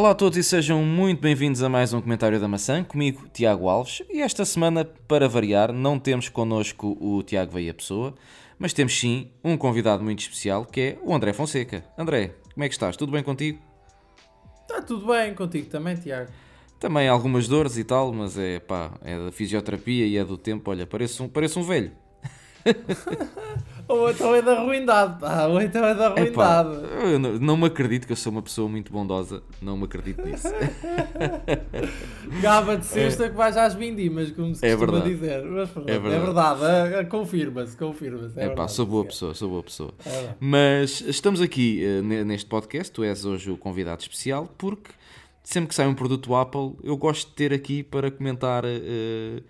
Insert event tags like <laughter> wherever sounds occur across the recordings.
Olá a todos e sejam muito bem-vindos a mais um comentário da maçã, comigo Tiago Alves. E esta semana, para variar, não temos connosco o Tiago Veia Pessoa, mas temos sim um convidado muito especial que é o André Fonseca. André, como é que estás? Tudo bem contigo? Está tudo bem contigo também, Tiago. Também algumas dores e tal, mas é pá, é da fisioterapia e é do tempo. Olha, pareço um, pareço um velho. <laughs> Ou então é da ruindade, pá. Ou então é da Epá, ruindade. eu não, não me acredito que eu sou uma pessoa muito bondosa. Não me acredito nisso. <laughs> Gaba de sexta que vais às vindimas, como se É costuma verdade. dizer. Mas pronto, É é verdade. verdade. ah, ah, Confirma-se, confirma-se. É É pá, verdade. sou boa pessoa, sou boa pessoa. É verdade. Mas estamos aqui eh, ne- neste podcast, tu és hoje o convidado especial, porque sempre que sai um produto Apple, eu gosto de ter aqui para comentar eh,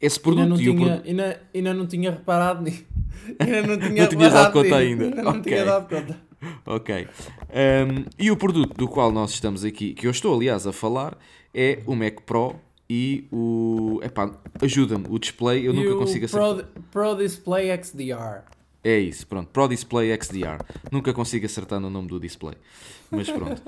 esse produto. Ainda não, tinha, produto- ainda, ainda não tinha reparado nisso. <laughs> Ainda não tinha Não tinhas dado conta nisso. ainda. não Ok. tinha dado conta. Ok. Um, e o produto do qual nós estamos aqui, que eu estou aliás a falar, é o Mac Pro e o. Epá, ajuda-me, o display eu e nunca consigo acertar. Pro, Pro Display XDR. É isso, pronto. Pro Display XDR. Nunca consigo acertar no nome do display. Mas pronto.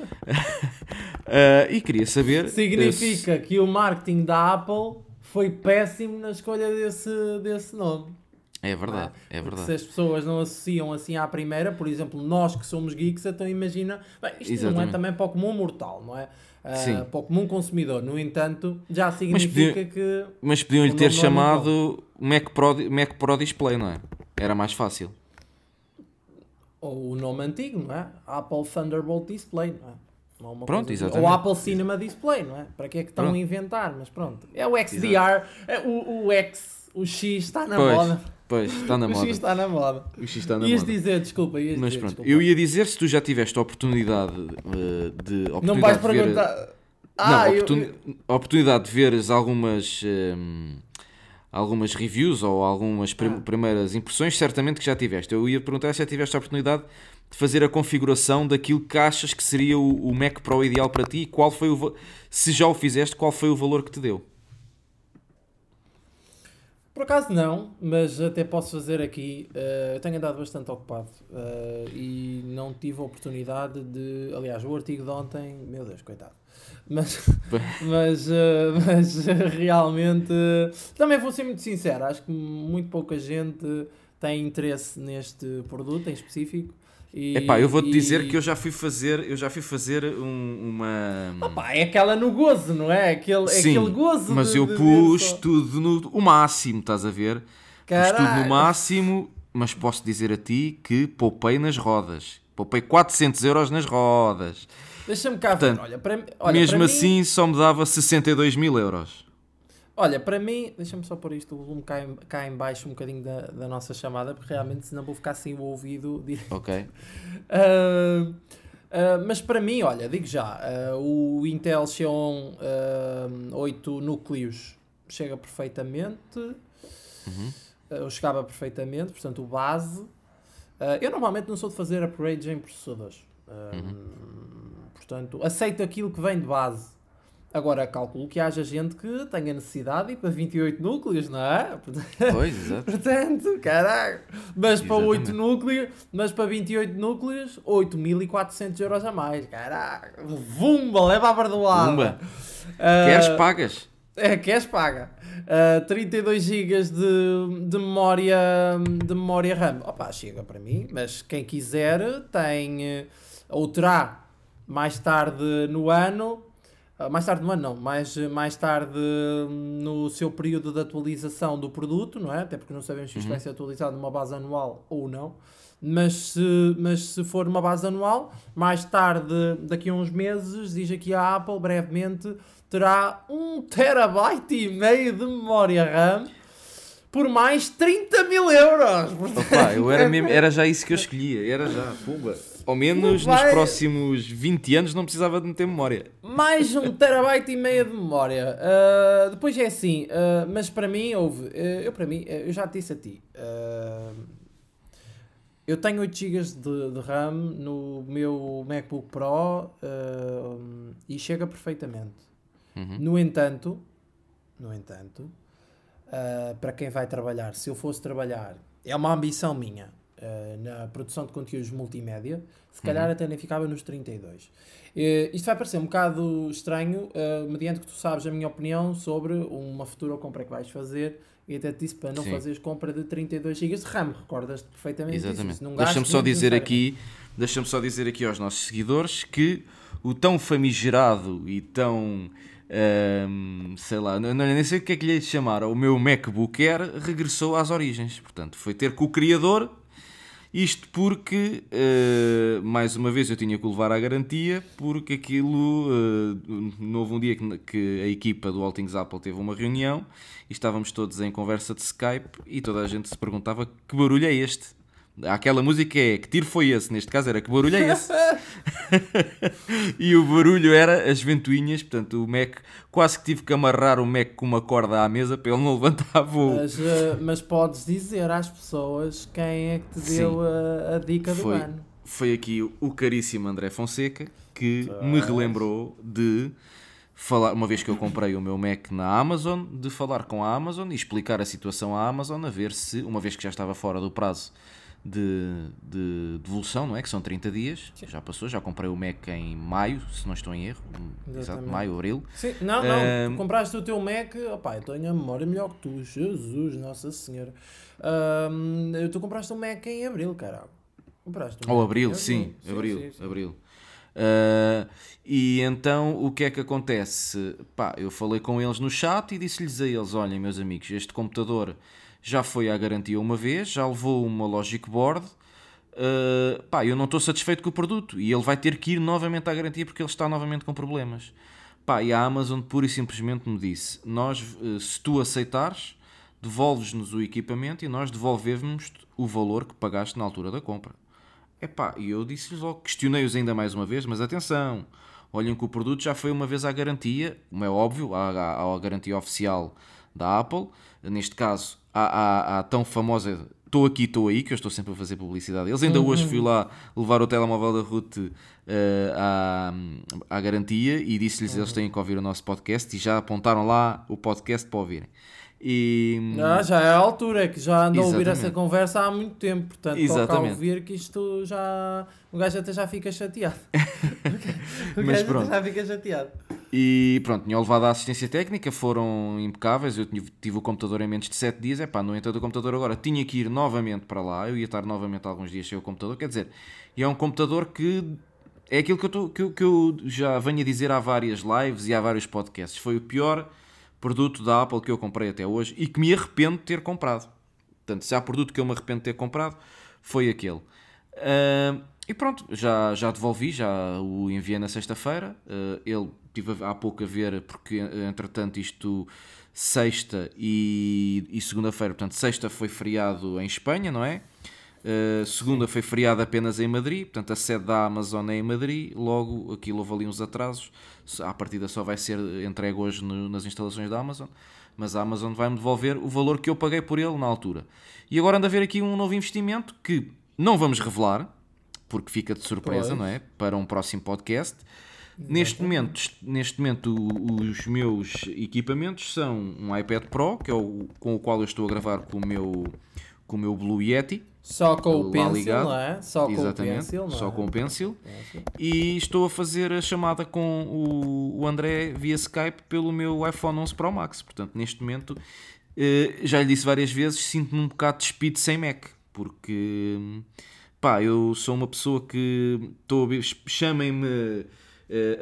Ah, <laughs> e queria saber. eh, Significa que o marketing da Apple foi péssimo na escolha desse, desse nome. É verdade, é Porque verdade. se as pessoas não associam assim à primeira, por exemplo, nós que somos geeks, então imagina. Bem, isto não é Exatamente. também para o comum mortal, não é? Ah, Sim. Para o comum consumidor. No entanto, já significa que. Mas podiam-lhe ter é chamado Mac Pro, Mac Pro Display, não é? Era mais fácil. Ou o nome antigo, não é? Apple Thunderbolt Display, não é? Pronto, exatamente. Ou Apple Cinema Display, não é? Para que é que estão Pronto. a inventar? Mas pronto. É o XDR, é o, o X, o X está na pois, moda. pois, está na <laughs> o moda. X está na moda. O X está na Ias moda. dizer, desculpa, ias Mas dizer, pronto, desculpa. eu ia dizer se tu já tiveste a oportunidade eh, de. Oportunidade Não vais de ver- perguntar. Não, Ah, eu- oportun- a oportunidade de veres algumas. ehm, algumas reviews ou algumas prim- Ah. primeiras impressões, certamente que já tiveste. Eu ia perguntar se já tiveste a oportunidade de fazer a configuração daquilo que achas que seria o, o Mac Pro ideal para ti e qual foi o. Se já o fizeste, qual foi o valor que te deu? Por acaso não, mas até posso fazer aqui. eh, eu tenho andado bastante ocupado eh, e não tive a oportunidade de. Aliás, o artigo de ontem, meu Deus, coitado. Mas, mas, eh, <laughs> mas eh, realmente. também vou ser muito sincero, acho que muito pouca gente tem interesse neste produto em específico. E, Epá, eu vou-te e- dizer que eu já fui fazer, eu já fui fazer um- uma. Pá, é aquela no gozo, não é? Aquele, é Sim, aquele gozo. mas de- eu de pus só- tudo no o máximo, estás a ver? Pus tudo no Caralho. máximo, mas posso dizer a ti que poupei nas rodas. Poupei 400 euros nas rodas. Deixa-me cá Portanto, ver. Olha, para, olha, Mesmo para mim- assim, só me dava 62 mil euros. Olha, para mim, deixa-me só pôr isto, o volume cá em, cá em baixo um bocadinho da, da nossa chamada, porque realmente senão vou ficar sem o ouvido <laughs> direito. Ok. Ah, ah, mas para mim, olha, digo já, ah, o Intel Xeon ah, 8 núcleos chega perfeitamente, ou chegava perfeitamente, portanto o base. Eu normalmente não sou de fazer upgrades em processadores, Ah, portanto aceito aquilo que vem de base. Agora, calculo que haja gente que tenha necessidade de ir para 28 núcleos, não é? Pois, exato. <laughs> Portanto, caralho. Mas para Exatamente. 8 núcleos, mas para 28 núcleos, 8.400 euros a mais. Caralho. Vumba, leva a bardoada. Pumba. Ah, Queres, pagas? É, queres, paga. Ah, 32 GB de, de, memória, de memória RAM. Opa, chega para mim, mas quem quiser tem, ou terá mais tarde no ano, ah, mais tarde no ano não, mais, mais tarde hum, no seu período de atualização do produto, não é? Até porque não sabemos se isto vai ser atualizado numa base anual ou não. Mas se, mas se for uma base anual, mais tarde, daqui a uns meses, diz aqui a Apple, brevemente, terá 1 terabyte e meio de memória RAM por mais 30 mil euros. Opa, eu era, mesmo, era já isso que eu <laughs> escolhia. Era já, pumba. Ao menos Não nos vai- próximos 20 anos não precisava de meter memória. Mais um terabyte e meio de memória. Ah, depois é assim, ah, mas para mim houve. ah, eu para mim, eu já te disse a ti. eu tenho 8 GB de, de RAM no meu MacBook Pro e chega perfeitamente. Uhum. No entanto, no entanto, para quem vai trabalhar, se eu fosse trabalhar, é uma ambição minha. Uh, na produção de conteúdos multimédia, se calhar uhum. até nem ficava nos 32. Uh, isto vai parecer um bocado estranho, uh, mediante que tu sabes a minha opinião sobre uma futura compra que vais fazer e até te disse para não Sim. fazeres compra de 32 GB de RAM, recordas-te perfeitamente Exatamente. Deixa-me só dizer aqui, deixa-me só dizer aqui aos nossos seguidores que o tão famigerado e tão um, sei lá, não, nem sei o que é que lhe chamar, o meu MacBook Air regressou às origens. Portanto, foi ter com o criador. Isto porque, uh, mais uma vez, eu tinha que o levar à garantia, porque aquilo. Uh, houve um dia que, que, a equipa do All Things Apple teve uma reunião e estávamos todos em conversa de Skype e toda a gente se perguntava que barulho é este. Aquela música é que tiro foi esse, neste caso era que barulho é esse. <laughs> <laughs> e o barulho era as ventoinhas, portanto o Mac quase que tive que amarrar o Mac com uma corda à mesa para ele não levantar voo. Mas, uh, mas podes dizer às pessoas quem é que te deu a, a, dica foi, do ano. Foi aqui o caríssimo André Fonseca que me relembrou de falar, uma vez que eu comprei o meu Mac na Amazon, de falar com a Amazon e explicar a situação à Amazon, a ver se, uma vez que já estava fora do prazo de, de devolução, não é? Que são 30 dias. Sim. Já passou, já comprei o Mac em maio, se não estou em erro. Exatamente. Exato, maio, abril. Sim. Não, não, compraste o teu Mac, opá, eu tenho a memória melhor que tu, Jesus, Nossa Senhora. Um, tu compraste um Mac em abril, caralho. Compraste um Ou abril, sim, sim, abril, sim, sim. abril. Uh, e então o que é que acontece? Pá, eu falei com eles no chat e disse-lhes a eles: olhem, meus amigos, este computador já foi à garantia uma vez, já levou uma Logic Board. Uh, pá, eu não estou satisfeito com o produto e ele vai ter que ir novamente à garantia porque ele está novamente com problemas. Pá, e a Amazon pura e simplesmente me disse: Nós, uh, se tu aceitares, devolves-nos o equipamento e nós devolvemos o valor que pagaste na altura da compra. E eu disse-lhes logo, questionei-os ainda mais uma vez, mas atenção, olhem que o produto já foi uma vez à garantia, como é óbvio, à, à, à garantia oficial da Apple, neste caso à, à, à tão famosa Estou aqui, estou aí, que eu estou sempre a fazer publicidade. Eles ainda uhum. hoje fui lá levar o telemóvel da Ruth uh, à, à garantia e disse-lhes uhum. eles têm que ouvir o nosso podcast e já apontaram lá o podcast para ouvirem. E... Ah, já é a altura, é que já andam a ouvir essa conversa há muito tempo, portanto Exatamente. toca a ouvir que isto já... O gajo até já fica chateado. <laughs> o Mas gajo pronto. já fica chateado. E pronto, tinham levado a assistência técnica, foram impecáveis. Eu tive o computador em menos de 7 dias. É pá, no entanto, o computador agora tinha que ir novamente para lá. Eu ia estar novamente alguns dias sem o computador. Quer dizer, e é um computador que é aquilo que eu, tô, que, eu, que eu já venho a dizer há várias lives e há vários podcasts. Foi o pior produto da Apple que eu comprei até hoje e que me arrependo de ter comprado. Portanto, se há produto que eu me arrependo de ter comprado, foi aquele. Uh, e pronto, já, já devolvi, já o enviei na sexta-feira. Uh, ele estive há pouco a ver, porque entretanto isto sexta e, e segunda-feira, portanto, sexta foi feriado em Espanha, não é? Uh, segunda foi feriado apenas em Madrid, portanto a sede da Amazon é em Madrid, logo aquilo houve ali uns atrasos, a partida só vai ser entregue hoje no, nas instalações da Amazon, mas a Amazon vai-me devolver o valor que eu paguei por ele na altura. E agora anda a ver aqui um novo investimento que não vamos revelar, porque fica de surpresa, pois. não é? Para um próximo podcast. Neste momento, neste momento, os meus equipamentos são um iPad Pro, que é o com o qual eu estou a gravar com o meu, com o meu Blue Yeti. Só com o Pencil, ligado. não é? Só Exatamente, com o Pencil, não só é? com o Pencil. E estou a fazer a chamada com o, o André via Skype pelo meu iPhone 11 Pro Max. Portanto, neste momento, eh, já lhe disse várias vezes, sinto-me um bocado despido sem Mac, porque pá, eu sou uma pessoa que estou chamem-me uh,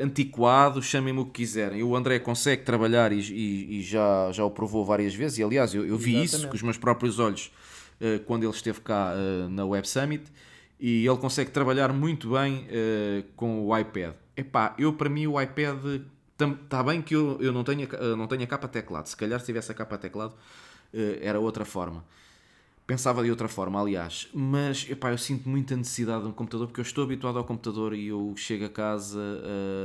antiquado, chamem-me o que quiserem. O André consegue trabalhar e, e, e, já, já o provou várias vezes, e aliás, eu, eu vi Exatamente. isso com os meus próprios olhos quando ele esteve cá uh, na Web Summit, e ele consegue trabalhar muito bem com o iPad. Epá, eu para mim o iPad está bem que eu, não, tenho, não tenho a capa teclado, se calhar se tivesse a capa teclado era outra forma. Pensava de outra forma, aliás, mas epá, eu sinto muita necessidade de um computador porque eu estou habituado ao computador e eu chego a casa,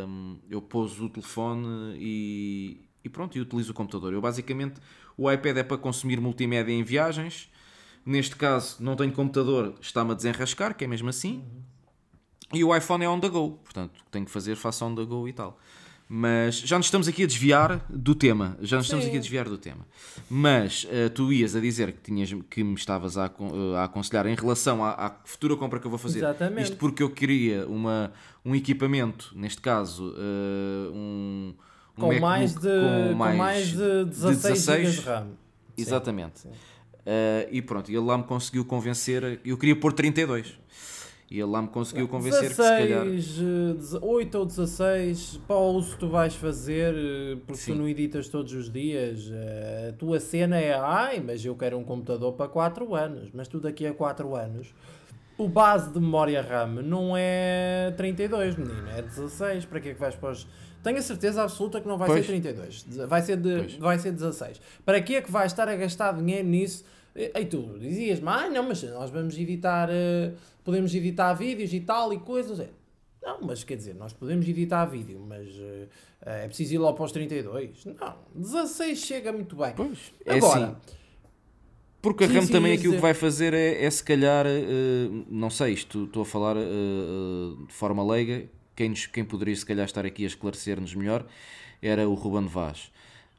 hum, eu pouso o telefone e, e pronto, e utilizo o computador. Eu basicamente, o iPad é para consumir multimédia em viagens. Neste caso, não tenho computador, está-me a desenrascar, que é mesmo assim. E o iPhone é on the go, portanto, tenho que fazer faça on the go e tal. Mas já nos estamos aqui a desviar do tema. Já nos estamos Sim. aqui a desviar do tema. Mas eh, tu ias a dizer que, tinhas, que me estavas a, eh, a aconselhar em relação à, à futura compra que eu vou fazer. Exatamente. Isto porque eu queria uma, um equipamento, neste caso, eh, um, um Com mais, de, MacBook com mais de 16 GB de RAM. Exatamente. sim. Uh, e pronto, ele lá me conseguiu convencer. Eu queria pôr 32. E ele lá me conseguiu convencer que se calhar. 16, 8 ou 16, para o uso tu vais fazer, eh, porque Sim. tu não editas todos os dias, eh, a tua cena é, ai, mas eu quero um computador para 4 anos, mas tu daqui a 4 anos, o base de memória RAM não é 32, menino, é 16, para que é que vais para os... Tenho a certeza absoluta que não vai Pois. ser 32, vai ser, de, Pois. vai ser 16. Para que é que vais estar a gastar dinheiro nisso? E tu dizias-me, ah, não, mas nós vamos editar, eh, podemos editar vídeos e tal e coisas. É, Não, mas quer dizer, nós podemos editar vídeo, mas eh, é preciso ir lá para os 32. Não, 16 chega muito bem. Pois, é Agora, assim. Porque a RAM também ias aqui o que dizer- vai fazer é, é se calhar, eh, não sei, isto estou a falar eh, de forma leiga, quem, quem poderia se calhar estar aqui a esclarecer-nos melhor era o Ruben Vaz.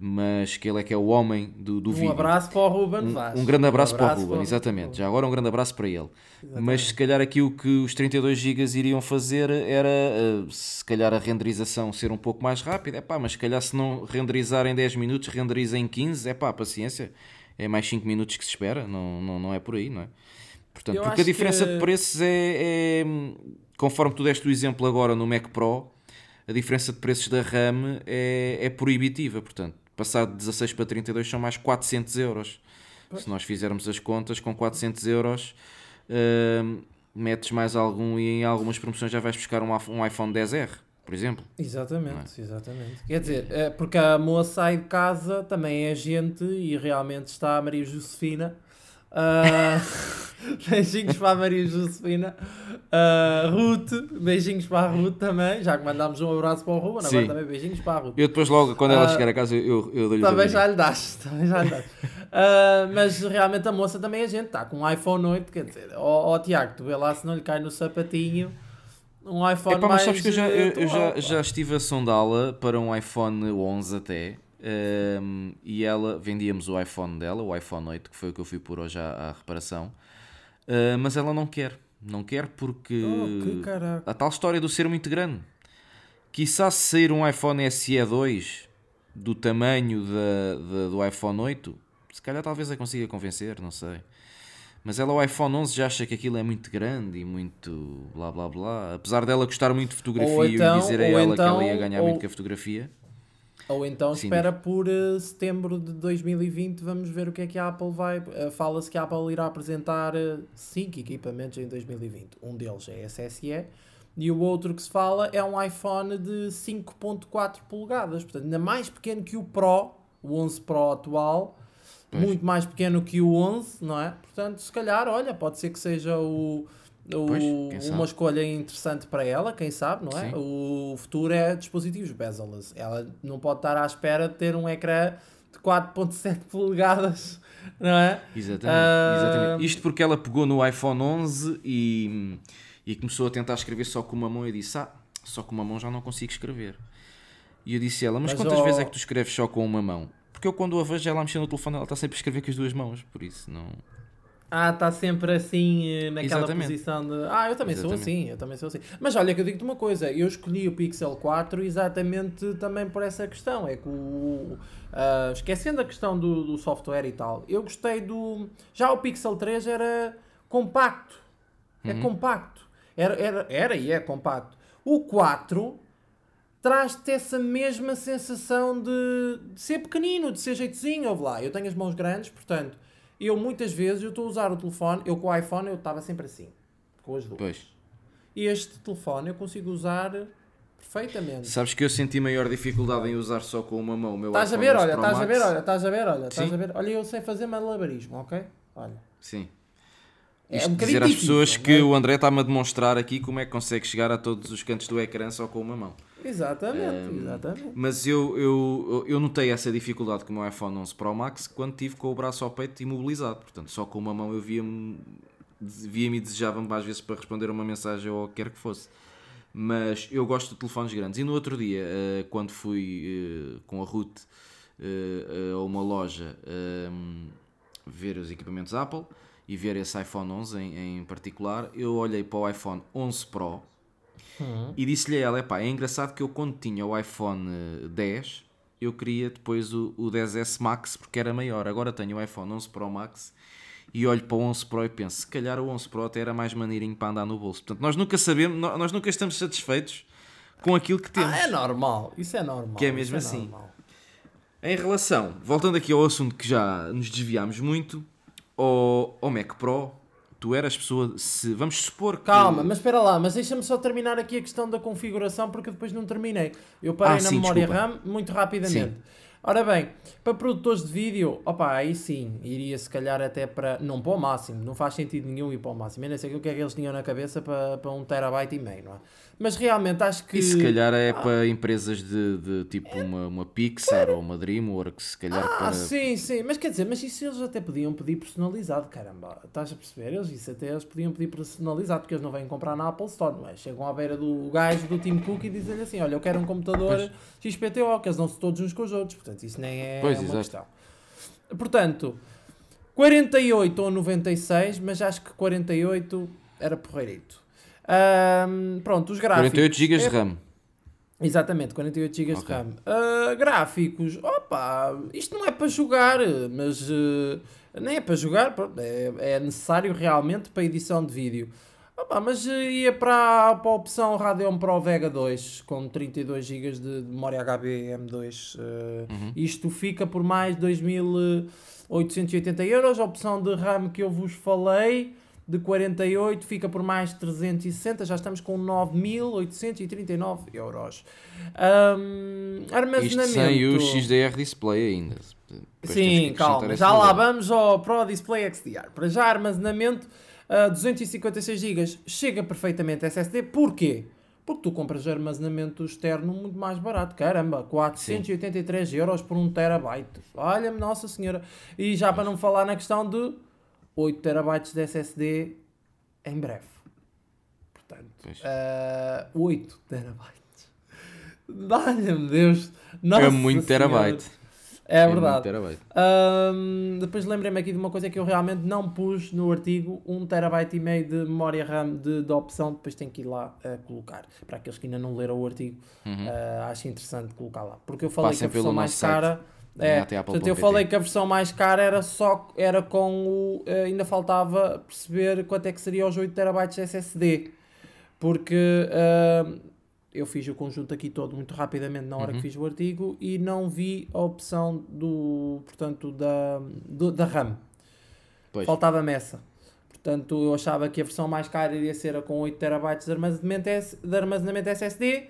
Mas que ele é que é o homem do, do um vídeo. abraço para o Ruben Um, Vaz. um grande abraço, para o abraço Ruben, o exatamente. Já agora um grande abraço para ele. Exatamente. Mas se calhar aqui o que os 32 GB iriam fazer era eh, se calhar a renderização ser um pouco mais rápida. É pá, mas se calhar se não renderizar em 10 minutos, renderiza em 15, é pá, paciência. É mais 5 minutos que se espera, não, não, não é por aí, não é? Portanto, Eu porque a diferença que- de preços é, é, conforme tu deste o exemplo agora no Mac Pro, a diferença de preços da RAM é, é proibitiva. Portanto, passar de 16 para 32 são mais 400 euros. Se nós fizermos as contas, com 400 euros, hum, metes mais algum e em algumas promoções já vais buscar um, um iPhone 10R, por exemplo. Exatamente, exatamente. Quer dizer, é porque a moça sai de casa, também é gente e realmente está a Maria Josefina. Ah, <laughs> beijinhos para a Maria Josefina. Ah, Ruth, beijinhos para a Ruth também. Já que mandámos um abraço para o Ruben, agora também beijinhos para a Ruth. Eu depois logo, quando ela Ah, chegar a casa, eu, eu dou-lhe Também já lhe das, <laughs> também já lhe das. Ah, mas realmente a moça também é gente, está com um iPhone 8, quer dizer, ó ó, Tiago, tu vê lá se não lhe cai no sapatinho um iPhone Epá, mas mais sabes que eu já, eu, eu atual, já, já estive a sondá-la para um iPhone 11 até. Hum, e ela, vendíamos o iPhone dela, o iPhone 8, que foi o que eu fui por hoje à, à reparação. Ah, mas ela não quer. Não quer porque Oh, a tal história do ser muito grande. Quiçá se sair um iPhone SE 2 do tamanho da, da- do iPhone 8, se calhar talvez a consiga convencer, não sei. Mas ela, o iPhone 11, já acha que aquilo é muito grande e muito blá blá blá. Apesar dela gostar muito de fotografia e então- lhe dizer a ela que ela ia então- ganhar ou- muito com a fotografia. Ou então Sim, espera por eh, setembro de 2020, vamos ver o que é que a Apple vai. eh, Fala-se que a Apple irá apresentar 5 equipamentos em 2020. Um deles é SSE e o outro que se fala é um iPhone de 5.4 polegadas, portanto, ainda mais pequeno que o Pro, o 11 Pro atual, Pois. muito mais pequeno que o 11, não é? Portanto, se calhar, olha, pode ser que seja o. o- Pois, uma escolha interessante para ela, quem sabe, não é? Sim. O futuro é dispositivos bezel-less. Ela não pode estar à espera de ter um ecrã de 4.7 <laughs> polegadas, não é? Exatamente, Ah, exatamente. Isto porque ela pegou no iPhone 11 e, e começou a tentar escrever só com uma mão. Eu disse: Ah, só com uma mão já não consigo escrever. E eu disse a ela: Mas, Mas, quantas vezes é que tu escreves só com uma mão? Porque eu, quando a vejo ela mexer no telefone, ela está sempre a escrever com as duas mãos. Por isso, não. Ah, está sempre assim eh, naquela Exatamente. posição de. Ah, eu também sou Exatamente. assim, eu também sou assim. Mas olha que eu digo-te uma coisa, eu escolhi o Pixel 4 exatamente também por essa questão. É que o. ah, esquecendo a questão do, do software e tal, eu gostei do. Já o Pixel 3 era compacto. É compacto. Era, era, era e é compacto. O 4 traz-te essa mesma sensação de, de ser pequenino, de ser jeitozinho. Ouve lá, eu tenho as mãos grandes, portanto, eu muitas vezes eu estou a usar o telefone, eu com o iPhone eu estava sempre assim, com as duas. Pois. E este telefone eu consigo usar perfeitamente. Sabes que eu senti maior dificuldade em usar só com uma mão. o meu Estás a iPhone ver, 11 olha, estás a ver, olha, estás a ver, olha, estás a ver. Olha, eu sei fazer malabarismo, ok? Olha. Sim. É Isto um dizer às pessoas que é? o André está-me a demonstrar aqui como é que consegue chegar a todos os cantos do ecrã só com uma mão. Exatamente, exatamente. Mas eu, eu, eu notei essa dificuldade com o meu iPhone 11 Pro Max quando tive com o braço ao peito imobilizado. Portanto, só com uma mão eu via-me via-me e desejava-me às vezes para responder a uma mensagem ou o que quer que fosse. Mas eu gosto de telefones grandes. E no outro dia, uh, quando fui uh, com a Ruth uh, a uma loja ver os equipamentos Apple e ver esse iPhone 11 em, em particular, eu olhei para o iPhone 11 Pro uhum. e disse-lhe a ela: Epá, é engraçado que eu, quando tinha o iPhone 10, eu queria depois o, o 10S Max porque era maior. Agora tenho o iPhone 11 Pro Max e olho para o 11 Pro e penso, se calhar o 11 Pro até era mais maneirinho para andar no bolso. Portanto, nós nunca sabemos, nós nunca estamos satisfeitos com aquilo que temos. Ah, é normal, isso é normal. Que é mesmo é assim. Normal. Em relação, voltando aqui ao assunto que já nos desviámos muito, ao Mac Pro, tu eras pessoa, se vamos supor que... Calma, mas espera lá, mas deixa-me só terminar aqui a questão da configuração porque depois não terminei. Eu parei ah, na sim, memória desculpa. RAM muito rapidamente. Sim. Ora bem, para produtores de vídeo, opa, aí sim, iria se calhar até para. Não para o máximo, não faz sentido nenhum ir para o máximo. Eu nem sei o que é que eles tinham na cabeça para, para um terabyte e meio, não é? Mas realmente acho que. E se calhar é ah, para empresas de, de tipo uma, uma Pixar ou uma Dreamworks, se calhar ah, para. Sim, sim, mas quer dizer, mas isso eles até podiam pedir personalizado, caramba. Estás a perceber? Eles isso até eles podiam pedir personalizado, porque eles não vêm comprar na Apple Store, não é? Chegam à beira do gajo do Tim Cook e dizem assim: olha, eu quero um computador pois. XPTO, que eles não se todos uns com os outros, portanto isso nem é pois, uma exato. questão. Portanto, 48 ou 96, mas acho que 48 era porreirito. Um, pronto, os gráficos. 48 GB de RAM. Exatamente, 48 GB okay. de RAM. Uh, gráficos, opa, isto não é para jogar, mas uh, nem é para jogar, é, é, necessário realmente para edição de vídeo. Opa, mas ia para, para a opção Radeon Pro Vega 2 com 32 GB de memória HB M2. Uh, uhum. Isto fica por mais 2.880 euros. A opção de RAM que eu vos falei de 48 fica por mais 360, já estamos com 9.839 euros. Um, armazenamento. Isto sem o XDR Display ainda. Depois Sim, calma, já lá vamos ao Pro Display XDR. Para já, armazenamento uh, 256 GB chega perfeitamente SSD. Porquê? Porque tu compras armazenamento externo muito mais barato. Caramba, 483 Sim. euros por 1 terabyte. Olha-me, Nossa Senhora. E já para não falar na questão de 8 terabytes de SSD em breve. Portanto, uh, 8 terabytes. <laughs> Valha-me Deus. Nossa é muito terabyte. É, é verdade. Um, depois lembrei-me aqui de uma coisa que eu realmente não pus no artigo: 1 terabyte e meio de memória RAM de, de opção. Depois tenho que ir lá uh, colocar. Para aqueles que ainda não leram o artigo, uhum. uh, acho interessante colocar lá. Porque eu falei Passem que a versão mais cara. É, portanto, eu falei que a versão mais cara era só era com o. Eh, ainda faltava perceber quanto é que seria os 8 TB de SSD. Porque uh, eu fiz o conjunto aqui todo muito rapidamente na hora uhum. que fiz o artigo e não vi a opção do. portanto, da, do, da RAM. Faltava-me essa. Portanto, eu achava que a versão mais cara iria ser a com 8 TB de armazenamento, de armazenamento SSD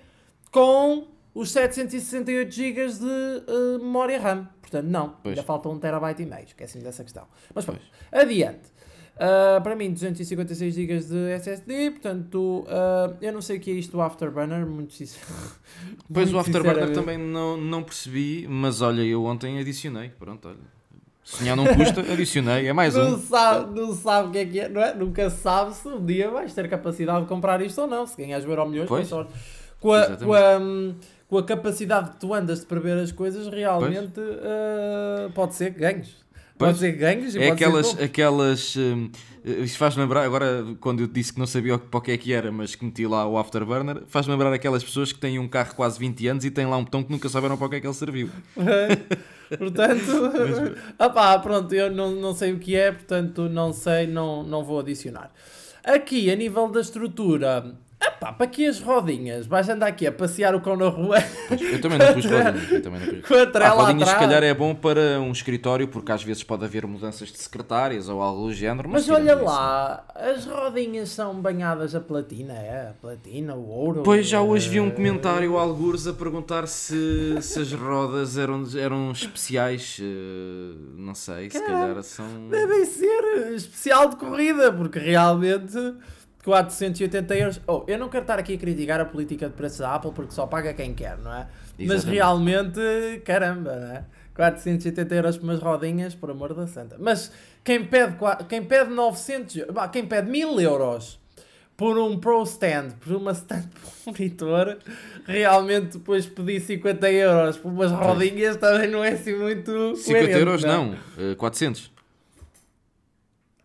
com os 768 GB de uh, memória RAM. Portanto, não, pois. ainda falta 1 terabyte e meio. Esqueci-me dessa questão. Mas pronto, adiante. Uh, para mim, 256 GB de SSD, portanto, uh, eu não sei o que é isto do Afterburner, muito sincero. <laughs> Pois muito o Afterburner também não, não percebi, mas olha, eu ontem adicionei, pronto, olha. Sonhar não custa, <laughs> adicionei, é mais não um. Sabe, não sabe o que é que é, não é? Nunca sabe se um dia vais ter capacidade de comprar isto ou não, se ganhas euro milhões, pois. com a, com a, com a capacidade que tu andas de prever as coisas, realmente uh, pode ser que ganhes. Pode ser que ganhes é aquelas, aquelas uh, isto faz lembrar, agora quando eu disse que não sabia para o que é que era, mas que meti lá o Afterburner, faz lembrar aquelas pessoas que têm um carro quase 20 anos e têm lá um botão que nunca souberam para o que é que ele serviu. <laughs> portanto, <laughs> opá, pronto, eu não, não sei o que é, portanto não sei, não, não vou adicionar. Aqui, a nível da estrutura, Epá, para que as rodinhas? Vais andar aqui a passear o cão na rua? Eu também não pus rodinhas. Eu também não pus. Ah, rodinhas se calhar é bom para um escritório, porque às vezes pode haver mudanças de secretárias ou algo do género. Mas, mas olha lá, as rodinhas são banhadas a platina, é? A platina, o ouro. Pois já hoje vi um comentário, algures, a perguntar se, se as rodas eram, eram especiais. Eh, não sei, se calhar são. Devem ser especial de corrida, porque realmente 480 euros. Oh, eu não quero estar aqui a criticar a política de preços da Apple porque só paga quem quer, não é? Exatamente. Mas realmente, caramba, não é? 480 euros por umas rodinhas, por amor da santa. Mas quem pede, quem pede 900, quem pede 1000 euros por um Pro Stand, por uma stand <laughs> monitor, realmente depois pedi 50 euros por umas rodinhas também não é assim muito 50 coerente, euros não, eh, 400.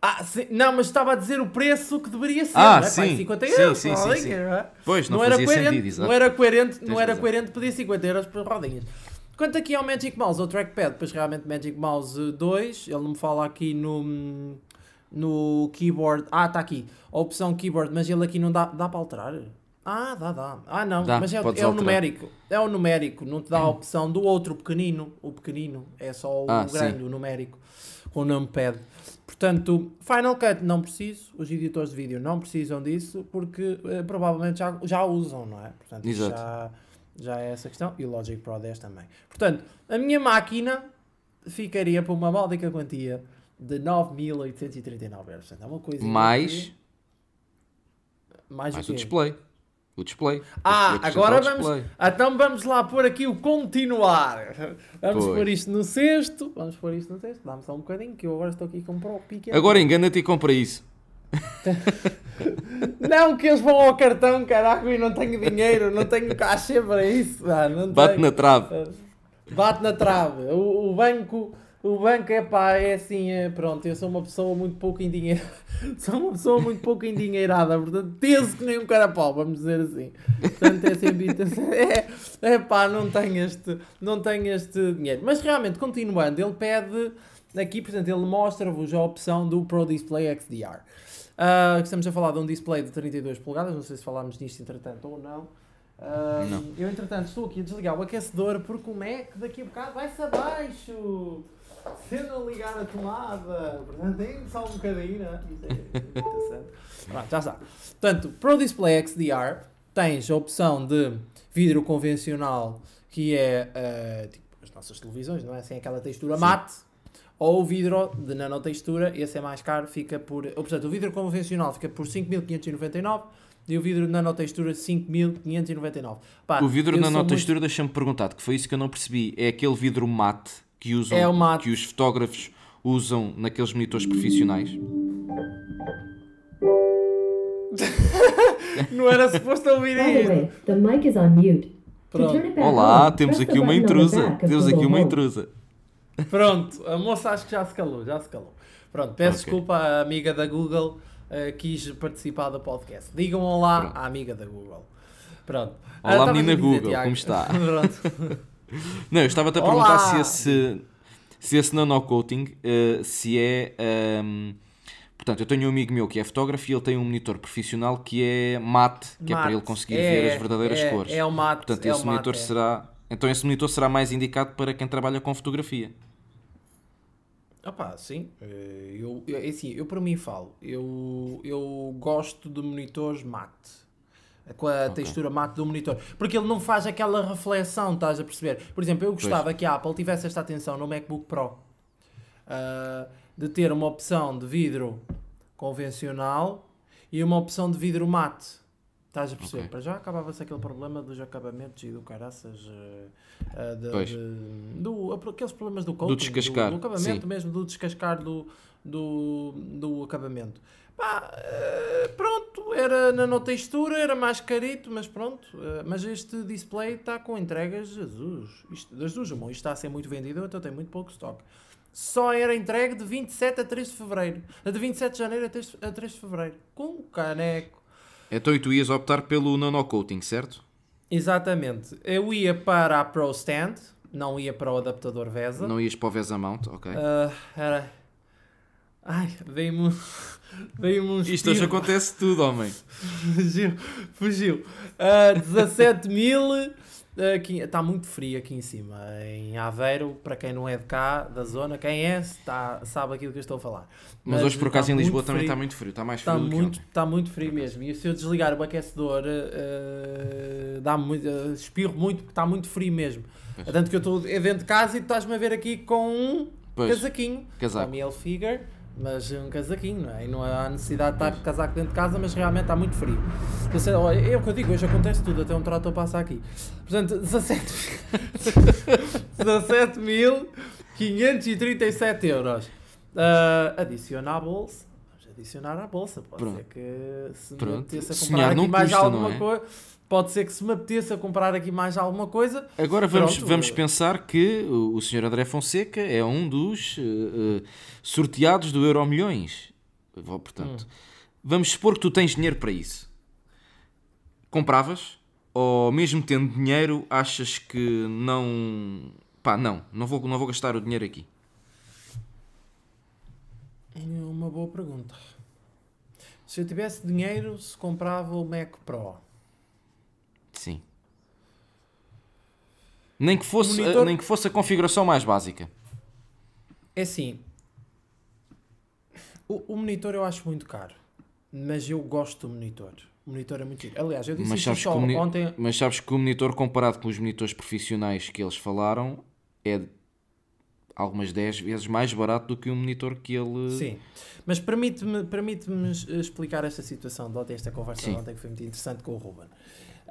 Ah, sim, não, mas estava a dizer o preço que deveria ser, Ah, não é? Sim. 50 Sim, euros sim, sim, rodinha, sim. não é? Pois, não, não era coerente, sentido, não era coerente, Tens não era razão. coerente pedir 50 euros por rodinhas. Quanto aqui ao Magic Mouse, ao trackpad, depois realmente Magic Mouse 2, ele não me fala aqui no, no keyboard. Ah, está aqui, a opção keyboard, mas ele aqui não dá, dá para alterar. Ah, dá, dá. Ah, não, Dá, mas é, é o numérico. É o numérico, não te dá a <clears throat> opção do outro pequenino. O pequenino é só o Ah, sim. grande, o numérico, com o numpad. Portanto, Final Cut não preciso, os editores de vídeo não precisam disso, porque eh, provavelmente já, já usam, não é? Portanto, Exato. já, já é essa questão. E o Logic Pro 10 também. Portanto, a minha máquina ficaria por uma módica quantia de 9.839 euros. Portanto, é uma coisa. Mais, mais, mais o o display. O display. Ah, agora o vamos. display. Então vamos lá pôr aqui o continuar. Vamos Pois. pôr isto no cesto. Vamos pôr isto no cesto. Dá-me só um bocadinho que eu agora estou aqui com pro pequeno. Agora engana-te e compra isso. <laughs> Não, que eles vão ao cartão, caraca, e não tenho dinheiro, não tenho caixa para isso. Ah, não Bate tenho. na trave. Bate na trave. O, o banco, o banco é pá, é assim, é, pronto, eu sou uma pessoa muito pouco endinheirada. <laughs> Sou uma pessoa muito pouco endinheirada, portanto, teso que nem um carapau, vamos dizer assim. Portanto, <laughs> é sempre é, é pá, não tenho este, não tenho este dinheiro. Mas realmente, continuando, ele pede aqui, portanto, ele mostra-vos a opção do Pro Display XDR. Ah, que estamos a falar de um display de 32 polegadas, não sei se falámos nisto entretanto ou não. Ah, Não. Eu, entretanto, estou aqui a desligar o aquecedor porque o Mac daqui a bocado vai-se abaixo. Se eu não ligar a tomada. Portanto, tem só um bocadinho, né? Isso é <laughs> interessante. Pronto, já está. Portanto, Pro Display XDR tens a opção de vidro convencional que é ah, tipo as nossas televisões, não é? Sem aquela textura Sim. mate. Ou o vidro de nanotextura, esse é mais caro, fica por. Ou, portanto, o vidro convencional fica por 5.599 e o vidro de nanotextura 5.599. Pá, O vidro sou nanotextura, deixa-me perguntar, que foi isso que eu não percebi. É aquele vidro mate que, usam, É mate. que os fotógrafos usam naqueles monitores profissionais? <laughs> Não era suposto ouvir isto. the mic is on mute. Olá, temos aqui uma intrusa. Temos aqui uma intrusa. Pronto, a moça acho que já se calou, já se calou. Pronto, peço Ok. desculpa à amiga da Google eh, quis participar do podcast. Digam olá Pronto. à amiga da Google. Pronto. Olá, Ah, menina dizer, Google, Tiago. como está? <laughs> Pronto. Não, eu estava-te a Olá! perguntar se esse, se esse nanocoating eh, se é. ehm, portanto, eu tenho um amigo meu que é fotógrafo e ele tem um monitor profissional que é mate, que é para Mate. ele conseguir É, ver as verdadeiras é, cores. É o mate. Portanto, é esse o monitor mate, é. será. Então, esse monitor será mais indicado para quem trabalha com fotografia. Opá, sim. Eh, Eu, eu, é assim, eu para mim falo. Eu, eu gosto de monitores mate. Com a Ok. textura mate do monitor. Porque ele não faz aquela reflexão, estás a perceber? Por exemplo, eu gostava que a Apple tivesse esta atenção no MacBook Pro. ah, de ter uma opção de vidro convencional e uma opção de vidro mate. Estás a perceber? Ok. Para já acabava-se aquele problema dos acabamentos e do caraças. eh, de- Pois. de- do, aqueles problemas do coating, descascar, do, acabamento sim. mesmo, do descascar do, do, do acabamento. Pá, eh, pronto, era nanotextura, era mais carito, mas pronto. eh, mas este display está com entregas, Jesus, isto, das duas, uma, isto está a ser muito vendido, então tem muito pouco estoque. Só era entregue de 27 a 3 de fevereiro. De 27 de janeiro a 3, a 3 de fevereiro. Com um caneco. Então, e tu ias optar pelo nanocoating, certo? Exatamente. Eu ia para a Pro Stand, não ia para o adaptador VESA. Não ias para o VESA Mount, ok. Ah, era. Ai, veio-me um. <laughs> Veio-me um Isto hoje acontece tudo, homem. <laughs> Fugiu, fugiu. Ah, 17 mil. Está muito frio aqui em cima, em Aveiro. Para quem não é de cá, da zona, quem é, está, sabe aquilo que eu estou a falar. Mas, hoje, por está acaso, em muito Lisboa também frio. está muito frio. Está mais Está frio do que muito, ontem. está muito frio mesmo. E se eu desligar o aquecedor, eh, dá muito, eh, espirro muito porque está muito frio mesmo. Pois. Tanto que eu estou dentro de casa e tu estás-me a ver aqui com um Pois, casaquinho. casaco. Tommy Hilfiger, mas um casaquinho, não é? E não há necessidade de estar de casaco dentro de casa, mas realmente está muito frio. Eu sei, olha, é o que eu digo, hoje acontece tudo, até um trator passa aqui. Portanto, 17 17.537 <laughs> euros. Ah, adicionables, vamos adicionar à bolsa. Pode Pronto. ser que se Pronto. apeteça Sonhar comprar aqui mais custa, alguma é? coisa. Pode ser que se me apeteça comprar aqui mais alguma coisa. Agora vamos, Pronto. vamos pensar que o, o Sr. André Fonseca é um dos eh, eh, sorteados do Euro Milhões. Portanto, vamos supor que tu tens dinheiro para isso. Compravas? Ou mesmo tendo dinheiro, achas que não. Pá, não, não vou, não vou gastar o dinheiro aqui. É uma boa pergunta. Se eu tivesse dinheiro, se comprava o Mac Pro. Sim. Nem que fosse, Monitor- nem que fosse a configuração mais básica. É assim. O, o monitor eu acho muito caro. Mas eu gosto do monitor. O monitor é muito giro. Aliás, eu disse Mas sabes, que só moni- ontem. mas sabes que o monitor comparado com os monitores profissionais que eles falaram é algumas 10 vezes mais barato do que um monitor que ele. Sim. Mas permite-me permite explicar esta situação de ontem, esta conversa Sim. de ontem que foi muito interessante com o Ruben.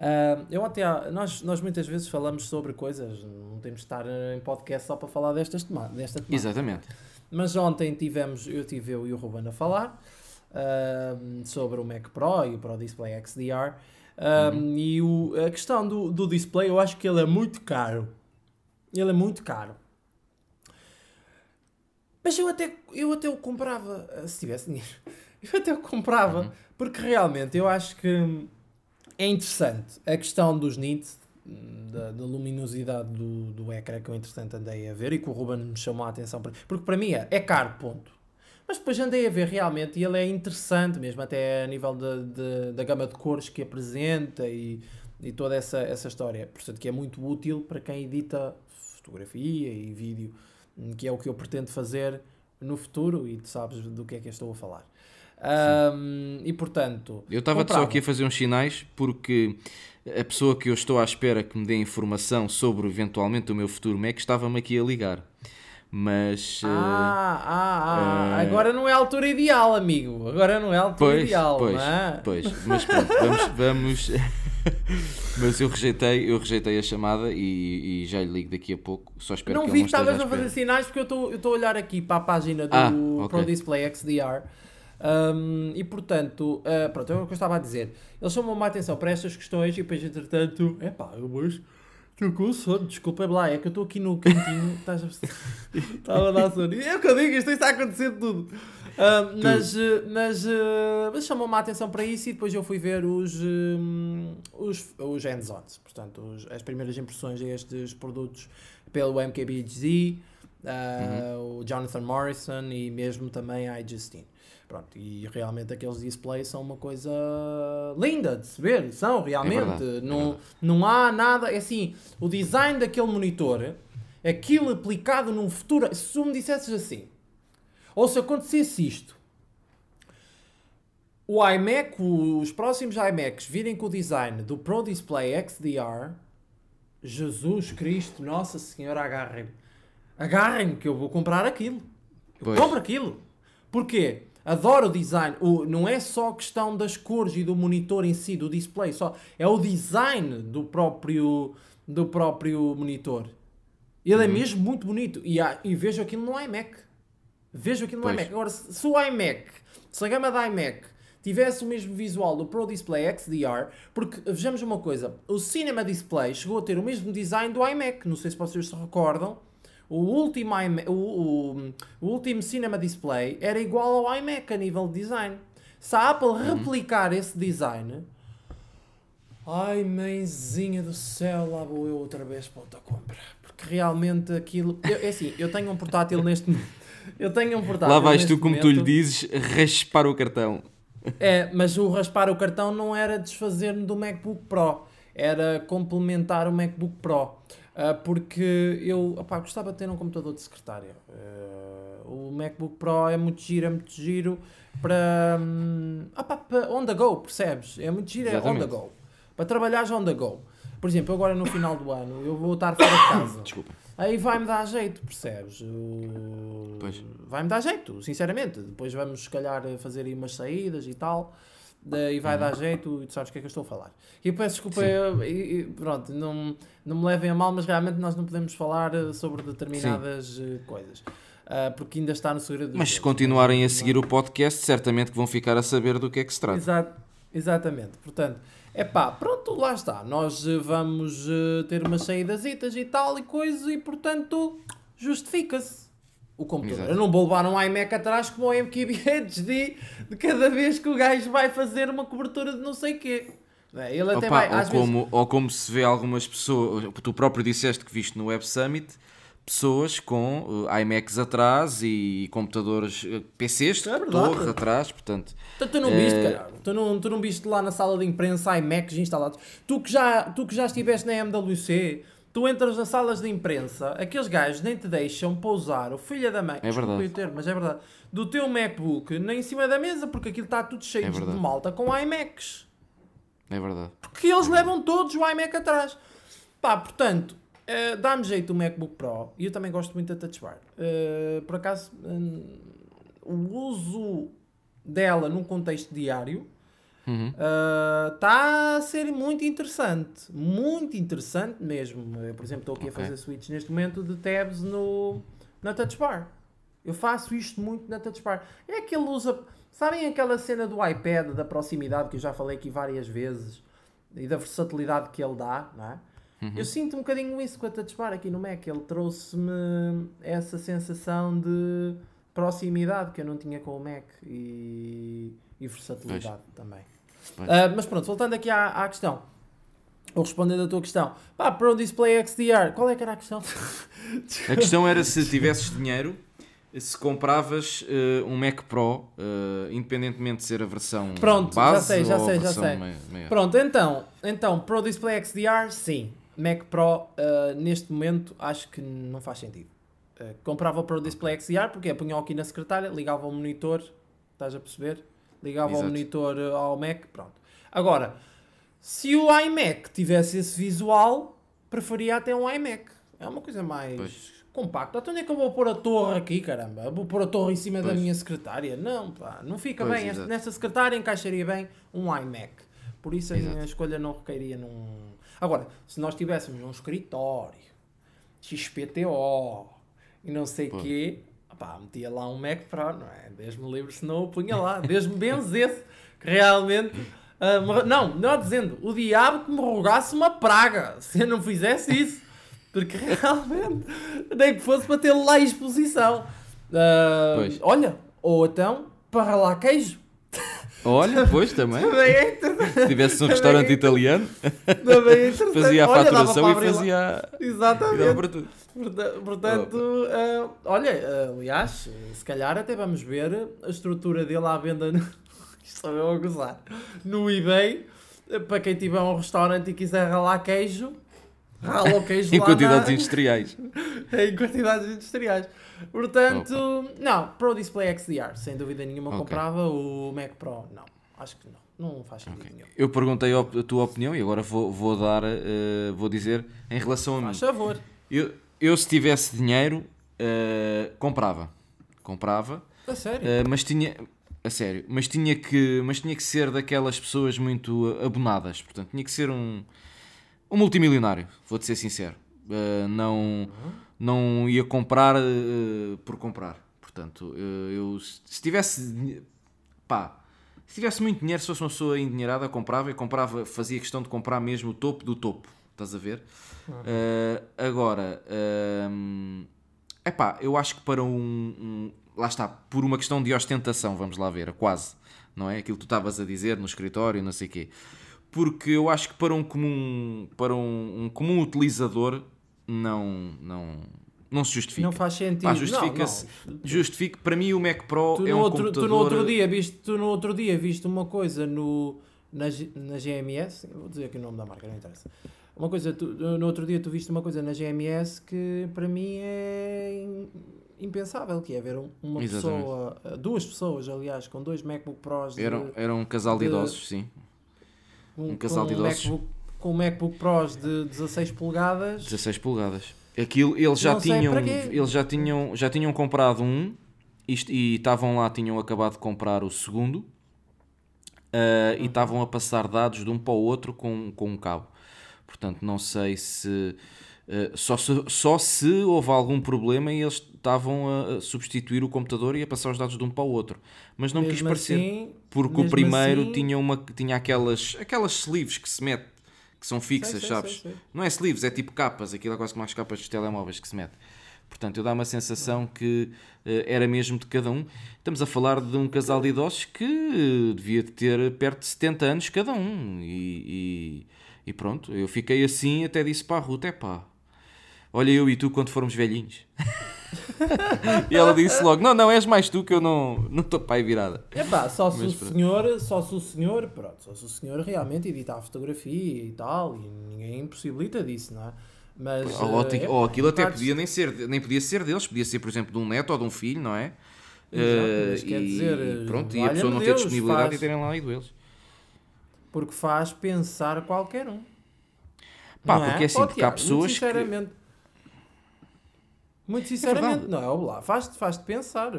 Ah, eu até, nós, nós muitas vezes falamos sobre coisas, não temos de estar em podcast só para falar destas tema desta temática. Exatamente. Mas ontem tivemos, eu tive eu e o Ruben a falar ahm, sobre o Mac Pro e o Pro Display XDR. Ahm, E o, a questão do, do display, eu acho que ele é muito caro. Ele é muito caro. Mas eu até, eu até o comprava, ah, se tivesse dinheiro. <laughs> Eu até o comprava, porque realmente eu acho que é interessante a questão dos nits, da, da luminosidade do, do ecrã, que eu entretanto andei a ver e que o Ruben me chamou a atenção. para- Porque para mim é, é caro, ponto. Mas depois andei a ver realmente e ele é interessante, mesmo até a nível da, da, da gama de cores que apresenta e, e toda essa, essa história. Portanto, que é muito útil para quem edita fotografia e vídeo, que é o que eu pretendo fazer no futuro e tu sabes do que é que eu estou a falar. Ahm, e portanto, Eu estava só aqui a fazer uns sinais porque a pessoa que eu estou à espera que me dê informação sobre eventualmente o meu futuro Mac estava-me aqui a ligar. Mas. eh, Ah, ah, ah, eh, agora não é a altura ideal, amigo. Agora não é a altura Pois, ideal, pois, não é? pois, mas pronto, vamos, <laughs> vamos. <laughs> mas eu rejeitei, eu rejeitei a chamada e, e já lhe ligo daqui a pouco. Só espero não que vi ele que não estavas a fazer sinais porque eu estou- a olhar aqui para a página do Ah, ok. Pro Display XDR. Um, e portanto, uh, pronto, é o que eu estava a dizer. Eles chamam-me a atenção para estas questões e depois, entretanto, é pá, eu hoje estou com sono, desculpa lá, é que eu estou aqui no cantinho, <laughs> estás a <laughs> estava a dar sono. É o que eu digo, isto está a acontecer tudo. Um, mas uh, mas, uh, mas chamou-me a atenção para isso e depois eu fui ver os, um, os, os hands-ons, portanto, os- as primeiras impressões a estes produtos pelo MKBHD, uh, o Jonathan Morrison e mesmo também a iJustine. Pronto, e realmente aqueles displays são uma coisa linda de se ver, são realmente. verdade, é não, verdade. não há nada, é assim, o design daquele monitor, aquilo aplicado num futuro, se tu me dissesses assim, ou se acontecesse isto, o iMac, os próximos iMacs virem com o design do Pro Display XDR, Jesus Cristo, Nossa Senhora, agarrem-me. Agarrem-me que eu vou comprar aquilo. Eu compro aquilo. Porquê? Adoro o design. O, não é só questão das cores e do monitor em si, do display, só é o design do próprio, do próprio monitor. Ele é mesmo muito bonito. E, há- e vejo aquilo no iMac. Vejo aquilo no Pois. iMac. Agora, se, se o iMac, se a gama da iMac tivesse o mesmo visual do Pro Display XDR, porque vejamos uma coisa, o Cinema Display chegou a ter o mesmo design do iMac, não sei se vocês se recordam. O último, o, o, o último Cinema Display era igual ao iMac a nível de design. Se a Apple replicar esse design, ai mãezinha do céu, lá vou eu outra vez para outra compra. Porque realmente aquilo. eu- é assim, eu tenho um portátil neste Eu tenho um portátil. Lá vais tu, como tu lhe momento. dizes, raspar o cartão. É, mas o raspar o cartão não era desfazer-me do MacBook Pro, era complementar o MacBook Pro. Ah, porque eu opá, gostava de ter um computador de secretária. Ah, o MacBook Pro é muito giro, é muito giro para, hum, opá, para on the go, percebes? É muito giro, é on the Exatamente. go. Para trabalhar on the go. Por exemplo, agora no final do ano eu vou estar fora de casa. <coughs> Desculpa. Aí vai-me dar jeito, percebes? Vai-me dar jeito, sinceramente. Depois vamos, se calhar, fazer aí umas saídas e tal. E vai Uhum. dar jeito e tu sabes o que é que eu estou a falar. E peço desculpa, eu- e- e pronto, não, não me levem a mal, mas realmente nós não podemos falar eh, sobre determinadas eh, coisas. Ah, porque ainda está no segredo Mas se continuarem a seguir o podcast, certamente que vão ficar a saber do que é que se trata. Exa- exatamente. Portanto, é pá, pronto, lá está. Nós eh, vamos ter umas saídas e tal e coisa e, portanto, justifica-se o computador. Exato. Eu não vou levar um iMac atrás como o MKBHD de cada vez que o gajo vai fazer uma cobertura de não sei quê. É, Ele até Opa, vai, ou, às vezes... como, ou como se vê algumas pessoas, tu próprio disseste que viste no Web Summit, pessoas com uh, iMacs atrás e computadores, uh, PCs de É torre atrás, portanto. Tu, tu não viste, Eh, caralho. Tu não, tu não viste lá na sala de imprensa iMacs instalados. Tu que, já, tu que já estiveste na MWC, tu entras nas salas de imprensa, aqueles gajos nem te deixam pousar o filho da mãe. É verdade. o termo, mas é verdade. Do teu MacBook nem em cima da mesa, porque aquilo está tudo cheio É de verdade. malta com iMacs. É verdade. Porque eles levam todos o iMac atrás. Pá, portanto, eh, dá-me jeito o MacBook Pro e eu também gosto muito da Touch Bar. Eh, por acaso, hum, o uso dela num contexto diário Uhum. está a ser muito interessante. Muito interessante mesmo. Eu, por exemplo, estou aqui Ok. a fazer switch neste momento de tabs no, na Touch Bar. Eu faço isto muito na Touch Bar. É que ele usa. Sabem aquela cena do iPad, da proximidade, que eu já falei aqui várias vezes, e da versatilidade que ele dá, não é? Eu sinto um bocadinho isso com a Touch Bar aqui no Mac. Ele trouxe-me essa sensação de proximidade que eu não tinha com o Mac e, e versatilidade também. Ah, mas pronto, voltando aqui à, à questão. Ou respondendo à tua questão. Pá, Pro Display XDR, qual é que era a questão? A questão era se tivesses dinheiro, se compravas uh, um Mac Pro, uh, independentemente de ser a versão Pronto, já base sei, já ou a sei, já sei. mai- maior. Pronto, então, então, Pro Display XDR, sim. Mac Pro, ah, neste momento, acho que não faz sentido. Comprava o Pro Display XDR porque punha aqui na secretária, ligava o monitor, estás a perceber? Ligava o Exato. monitor ah, ao Mac, pronto. Agora, se o iMac tivesse esse visual, preferia até um iMac. É uma coisa mais Pois. compacta. Então onde é que eu vou pôr a torre aqui, caramba? Vou pôr a torre em cima da Pois. minha secretária? Não, pá, não fica Pois, bem. exato. Nesta secretária encaixaria bem um iMac. Por isso a minha Exato. escolha não recairia num. Agora, se nós tivéssemos um escritório, XPTO e não sei o quê, pá, metia lá um Mac Pro, não é? Deus-me livre se não o punha lá. Deus-me benzesse que realmente. ah, me- não, melhor dizendo, o diabo que me rogasse uma praga se eu não fizesse isso. Porque <laughs> realmente, nem que fosse para ter lá exposição. Pois. olha, ou então, para lá queijo. Olha, pois também. Também é. Se tivesse um restaurante italiano, Também é fazia a Olha, faturação e lá. fazia. e dava Exatamente. para tudo. Porta- Portanto, ah, olha, ah, aliás, se calhar até vamos ver a estrutura dele à venda. No... <laughs> Isto só eu a gozar. No eBay, ah, para quem tiver um restaurante e quiser ralar queijo, rala o queijo Em quantidades na... industriais. <laughs> em quantidades industriais. Portanto, não, Pro Display XDR, sem dúvida nenhuma, Ok. comprava o Mac Pro. Não, acho que não. Não faz sentido nenhum. Eu perguntei a a tua opinião e agora vou, vou dar, eh, vou dizer em relação a mim. Faz favor. Eu, eu se tivesse dinheiro, eh, comprava. Comprava, A sério. eh, mas tinha. A sério, mas tinha, que, mas tinha que ser daquelas pessoas muito abonadas. Portanto, tinha que ser um, um multimilionário, vou-te ser sincero. Eh, não, não ia comprar eh, por comprar. Portanto, eh, eu se se tivesse. Pá, se tivesse muito dinheiro, se fosse uma pessoa endinheirada, comprava e comprava, fazia questão de comprar mesmo o topo do topo. Estás a ver? Eh, agora, é pá, eu acho que para um, um- Lá está, por uma questão de ostentação, vamos lá ver, quase. Não é? Aquilo que tu estavas a dizer no escritório, não sei o quê. Porque eu acho que para um comum, para um, um comum utilizador não, não, não se justifica. Não faz sentido. Pá, Não, justifica-se. não. Justifica. Para mim, o Mac Pro Tu é um outro, computador. tu no outro dia viste, tu no outro dia viste uma coisa no, na, na GMS, vou dizer aqui o nome da marca, não interessa. Uma coisa, tu, no outro dia tu viste uma coisa na GMS que para mim é im- impensável, que é ver um- uma Exatamente. pessoa, duas pessoas aliás, com dois MacBook Pros de- Era, era um casal de de- idosos, sim. Com, um casal de idosos. MacBook, com MacBook Pros de 16 polegadas. 16 polegadas. Aquilo, eles já Não tinham, eles já tinham, já tinham comprado um isto- e estavam lá, tinham acabado de comprar o segundo. uh, e estavam a passar dados de um para o outro com, com um cabo. Portanto, não sei se. Uh, só, se, só se houve algum problema e eles estavam a substituir o computador e a passar os dados de um para o outro. Mas não Mesmo quis parecer, assim- porque o primeiro assim- tinha, uma, tinha aquelas, aquelas sleeves que se mete, que são fixas, sei, sabes? sei, sei. Não é sleeves, é tipo capas, aquilo é quase como as capas dos telemóveis que se mete. Portanto, eu dá uma sensação que eh, era mesmo de cada um. Estamos a falar de um casal de idosos que eh, devia de ter perto de 70 anos cada um. E, e- e pronto, eu fiquei assim, até disse para a Ruth: é pá, olha eu e tu quando formos velhinhos. e ela disse logo: não, não, és mais tu que eu não não estou pai virada. Epá, só se o senhor, só se o senhor, pronto, só se o senhor realmente editar a fotografia e tal, e ninguém impossibilita disso, não é? Mas, Ou, eh, ou aquilo até partes- podia nem ser, nem podia ser deles, podia ser, por exemplo, de um neto ou de um filho, não é? Exato, Eh, quer e, dizer, pronto, e a pessoa não ter Deus, disponibilidade faz- e terem lá ido eles. Porque faz pensar qualquer um. Pá, Não é? porque é assim, Ó, porque há pessoas muito que- sinceramente, Muito sinceramente, verdade. não é? Lá, faz-te faz pensar.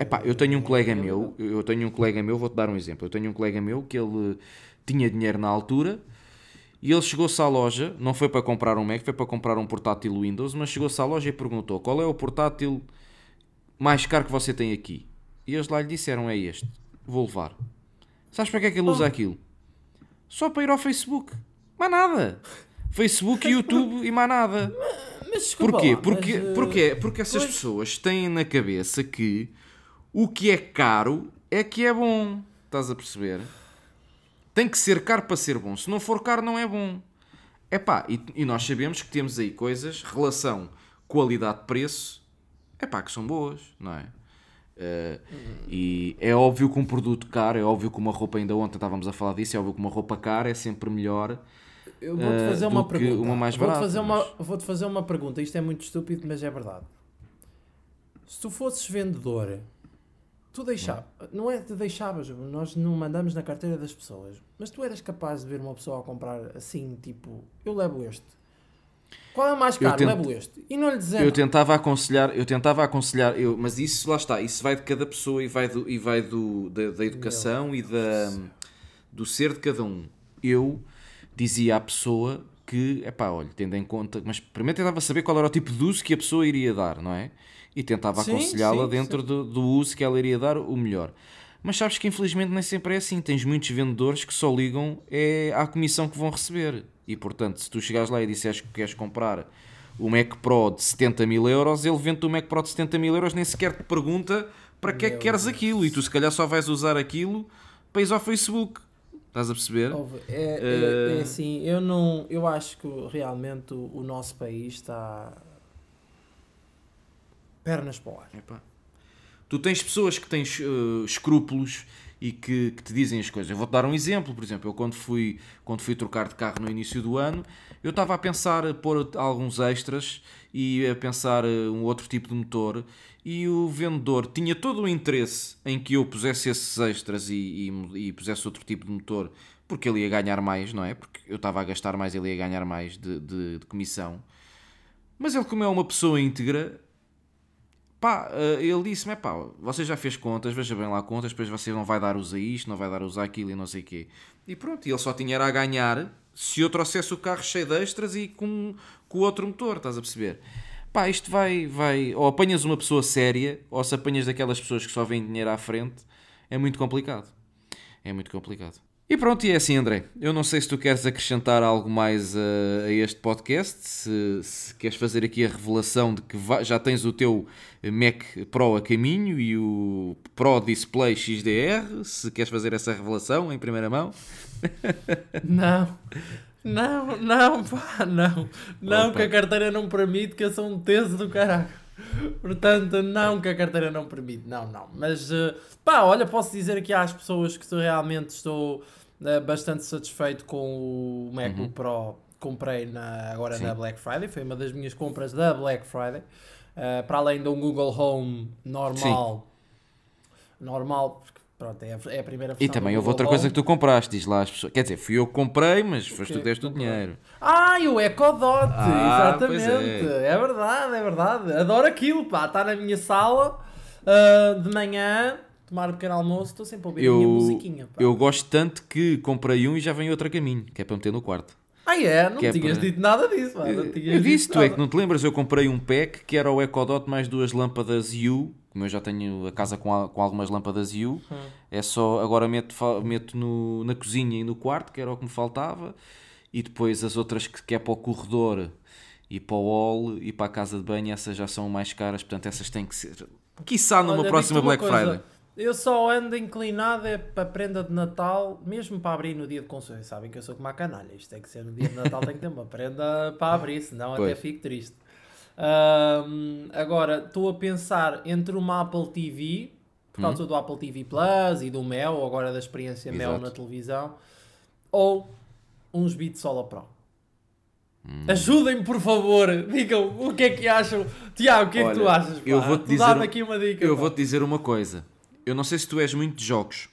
Epá, eu tenho um colega é meu, eu tenho um colega meu, vou-te dar um exemplo. Eu tenho um colega meu que ele tinha dinheiro na altura e ele chegou-se à loja, não foi para comprar um Mac, foi para comprar um portátil Windows, mas chegou-se à loja e perguntou qual é o portátil mais caro que você tem aqui. E eles lá lhe disseram: é este, vou levar. Sabes para que é que ele usa aquilo? Só para ir ao Facebook. Mais nada. Facebook, <laughs> YouTube e mais nada. Mas desculpa Porquê? lá, Porque, mas, eh, porque, porque essas pois. pessoas têm na cabeça que o que é caro é que é bom. Estás a perceber? Tem que ser caro para ser bom. Se não for caro, não é bom. Epá, e, e nós sabemos que temos aí coisas, relação qualidade-preço, epá, que são boas, não é? Eh, e é óbvio que um produto caro, é óbvio que uma roupa, ainda ontem estávamos a falar disso, é óbvio que uma roupa cara é sempre melhor. Eu vou-te eh, fazer do uma pergunta. uma mais vou-te barata, fazer, mas- uma, vou-te fazer uma pergunta. Isto é muito estúpido, mas é verdade. Se tu fosses vendedor, tu deixavas. Não é que deixavas, nós não mandamos na carteira das pessoas, mas tu eras capaz de ver uma pessoa a comprar assim, tipo, eu levo este. Qual é o mais caro? tento- Levo este. E não lhe dizemos. Eu tentava aconselhar, eu tentava aconselhar, eu, mas isso lá está, isso vai de cada pessoa e vai, do, e vai do, da, da educação e da, do ser de cada um. Eu dizia à pessoa que, epá, olha, tendo em conta, mas primeiro tentava saber qual era o tipo de uso que a pessoa iria dar, não é? E tentava Sim, aconselhá-la sim, dentro do, do uso que ela iria dar o melhor. Mas sabes que infelizmente nem sempre é assim. Tens muitos vendedores que só ligam é à comissão que vão receber. E portanto, se tu chegares lá e disseres que queres comprar o Mac Pro de 70 mil euros, ele vende o Mac Pro de 70 mil euros, nem sequer te pergunta para que é que queres aquilo. E tu se calhar só vais usar aquilo para ir ao Facebook. Estás a perceber? É, é- Eh, é assim, eu não, eu acho que realmente o, o nosso país está pernas para o ar. Epá. Tu tens pessoas que têm eh, escrúpulos e que, que te dizem as coisas. Eu vou-te dar um exemplo, por exemplo, eu quando fui, quando fui trocar de carro no início do ano, eu estava a pensar pôr alguns extras e a pensar eh, um outro tipo de motor e o vendedor tinha todo o interesse em que eu pusesse esses extras e, e, e pusesse outro tipo de motor porque ele ia ganhar mais, não é? Porque eu estava a gastar mais, ele ia ganhar mais de, de, de comissão. Mas ele, como é uma pessoa íntegra, Pá, eh, ele disse-me, pá, você já fez contas, veja bem lá contas, depois você não vai dar uso a isto, não vai dar uso àquilo e não sei o quê. E pronto, ele só tinha era a ganhar se eu trouxesse o carro cheio de extras e com, com outro motor, estás a perceber? Pá, isto vai, vai, ou apanhas uma pessoa séria, ou se apanhas daquelas pessoas que só vêm dinheiro à frente, é muito complicado. É muito complicado. E pronto, e é assim, André. Eu não sei se tu queres acrescentar algo mais a, a este podcast, se, se queres fazer aqui a revelação de que já tens o teu Mac Pro a caminho e o Pro Display XDR, se queres fazer essa revelação em primeira mão. <laughs> Não, não, não, pá, não. Não, Opa. que a carteira não permite, que eu sou um teso do caralho. Portanto, não que a carteira não permite, não, não. Mas, eh, pá, olha, posso dizer aqui às pessoas que realmente estou eh, bastante satisfeito com o MacBook Pro que comprei na, agora Uhum. Sim. na Black Friday. Foi uma das minhas compras da Black Friday. Eh, para além de um Google Home normal. Normal, porque pronto, é a, é a primeira E também houve outra Google coisa Home. que tu compraste, diz lá às pessoas. Quer dizer, fui eu que comprei, mas foste tu que deste o dinheiro. Ah, e o Ecodot, Ah, pois exatamente. é. É. verdade, é verdade. Adoro aquilo, pá. Está na minha sala ah, de manhã. Tomar um pequeno almoço, estou sempre a ouvir a minha Eu, musiquinha. Pá. eu gosto tanto que comprei um e já vem outro a caminho, que é para meter no quarto. Ah, é? Não que é tinhas para- dito nada disso. Eu disse, tu é que não te lembras, eu comprei um pack que era o Ecodot mais duas lâmpadas U, como eu já tenho a casa com, a- com algumas lâmpadas U, Hum. é só, agora meto, meto no, na cozinha e no quarto, que era o que me faltava, e depois as outras que, que é para o corredor e para o hall e para a casa de banho, essas já são mais caras, portanto essas têm que ser, quiçá numa Olha, próxima Black coisa, Friday. Eu só ando inclinado é para a prenda de Natal, mesmo para abrir no dia de consumo. Sabem que eu sou como a canalha. Isto tem que ser no dia de Natal, tem que ter uma prenda para abrir, senão até Pois. fico triste. Ahm, agora, estou a pensar entre uma Apple TV, por Hum. causa do Apple TV Plus e do Mel, ou agora da experiência Mel Exato. na televisão, ou uns Beats Solo Pro. Hum. Ajudem-me, por favor. Digam o que é que acham. Tiago, o que é que tu Olha, achas? Pá? eu vou-te dizer um- aqui uma dica. Eu pá. vou-te dizer uma coisa. Eu não sei se tu és muito de jogos,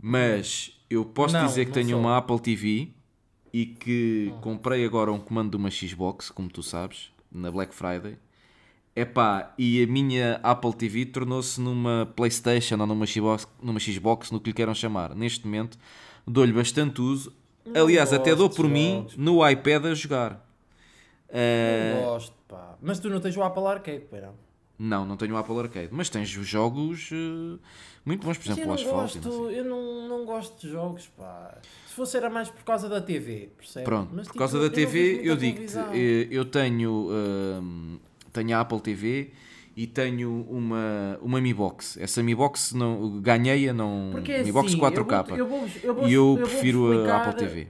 mas eu posso Não, dizer que não tenho sou. uma Apple TV e que comprei agora um comando de uma Xbox, como tu sabes, na Black Friday. Epá, e a minha Apple TV tornou-se numa PlayStation ou numa Xbox, numa Xbox, no que lhe queiram chamar. Neste momento, dou-lhe bastante uso. Aliás, até dou por mim no iPad a jogar. Não gosto, pá. Mas tu não tens o Apple Arcade, pá, não? Não, tenho o Apple Arcade, mas tens jogos eh, muito bons, por exemplo, o Asphalt. gosto, eu não, não gosto de jogos, pá. Se fosse era mais por causa da TV, percebes? Pronto, Mas, por tipo, causa da TV, eu digo-te, eh, eu tenho, hum, tenho a Apple TV e tenho uma, uma Mi Box. Essa Mi Box não, ganhei-a, não, Porque é Mi Box assim, 4K. Eu vou, eu vou, eu vou, e eu prefiro a Apple TV.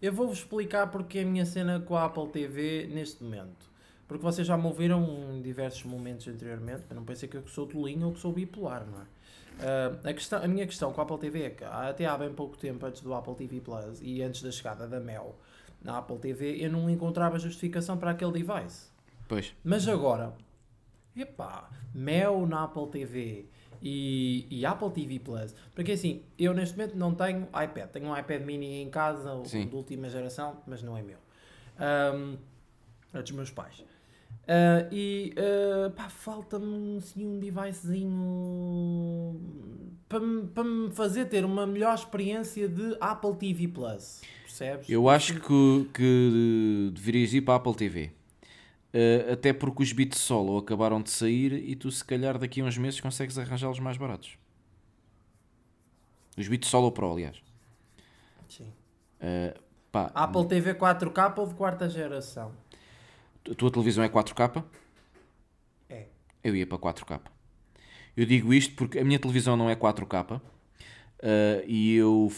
Eu vou-vos explicar porque é a minha cena com a Apple TV neste momento. Porque vocês já me ouviram em diversos momentos anteriormente, não pensar que eu sou tolinho ou que sou bipolar, não é? Ah, a, questão, a minha questão com a Apple TV é que até há bem pouco tempo, antes do Apple TV Plus e antes da chegada da Mel na Apple TV, eu não encontrava justificação para aquele device. Pois, Mas agora, epá, Mel na Apple TV e, e Apple TV Plus, porque assim, eu neste momento não tenho iPad, tenho um iPad mini em casa, Sim. de última geração, mas não é meu. Ahm, é dos meus pais. Ah, e ah, pá, falta-me assim, um devicezinho para me, fazer ter uma melhor experiência de Apple TV Plus. Percebes? eu acho que, que deverias ir para a Apple TV. Eh, até porque os Beats Solo acabaram de sair e tu, se calhar, daqui a uns meses consegues arranjá-los mais baratos. Os Beats Solo Pro, aliás. Sim. Pá, Apple TV 4K ou de quarta geração? A tua televisão é 4K? É. Eu ia para 4K. Eu digo isto porque a minha televisão não é 4K ah, e eu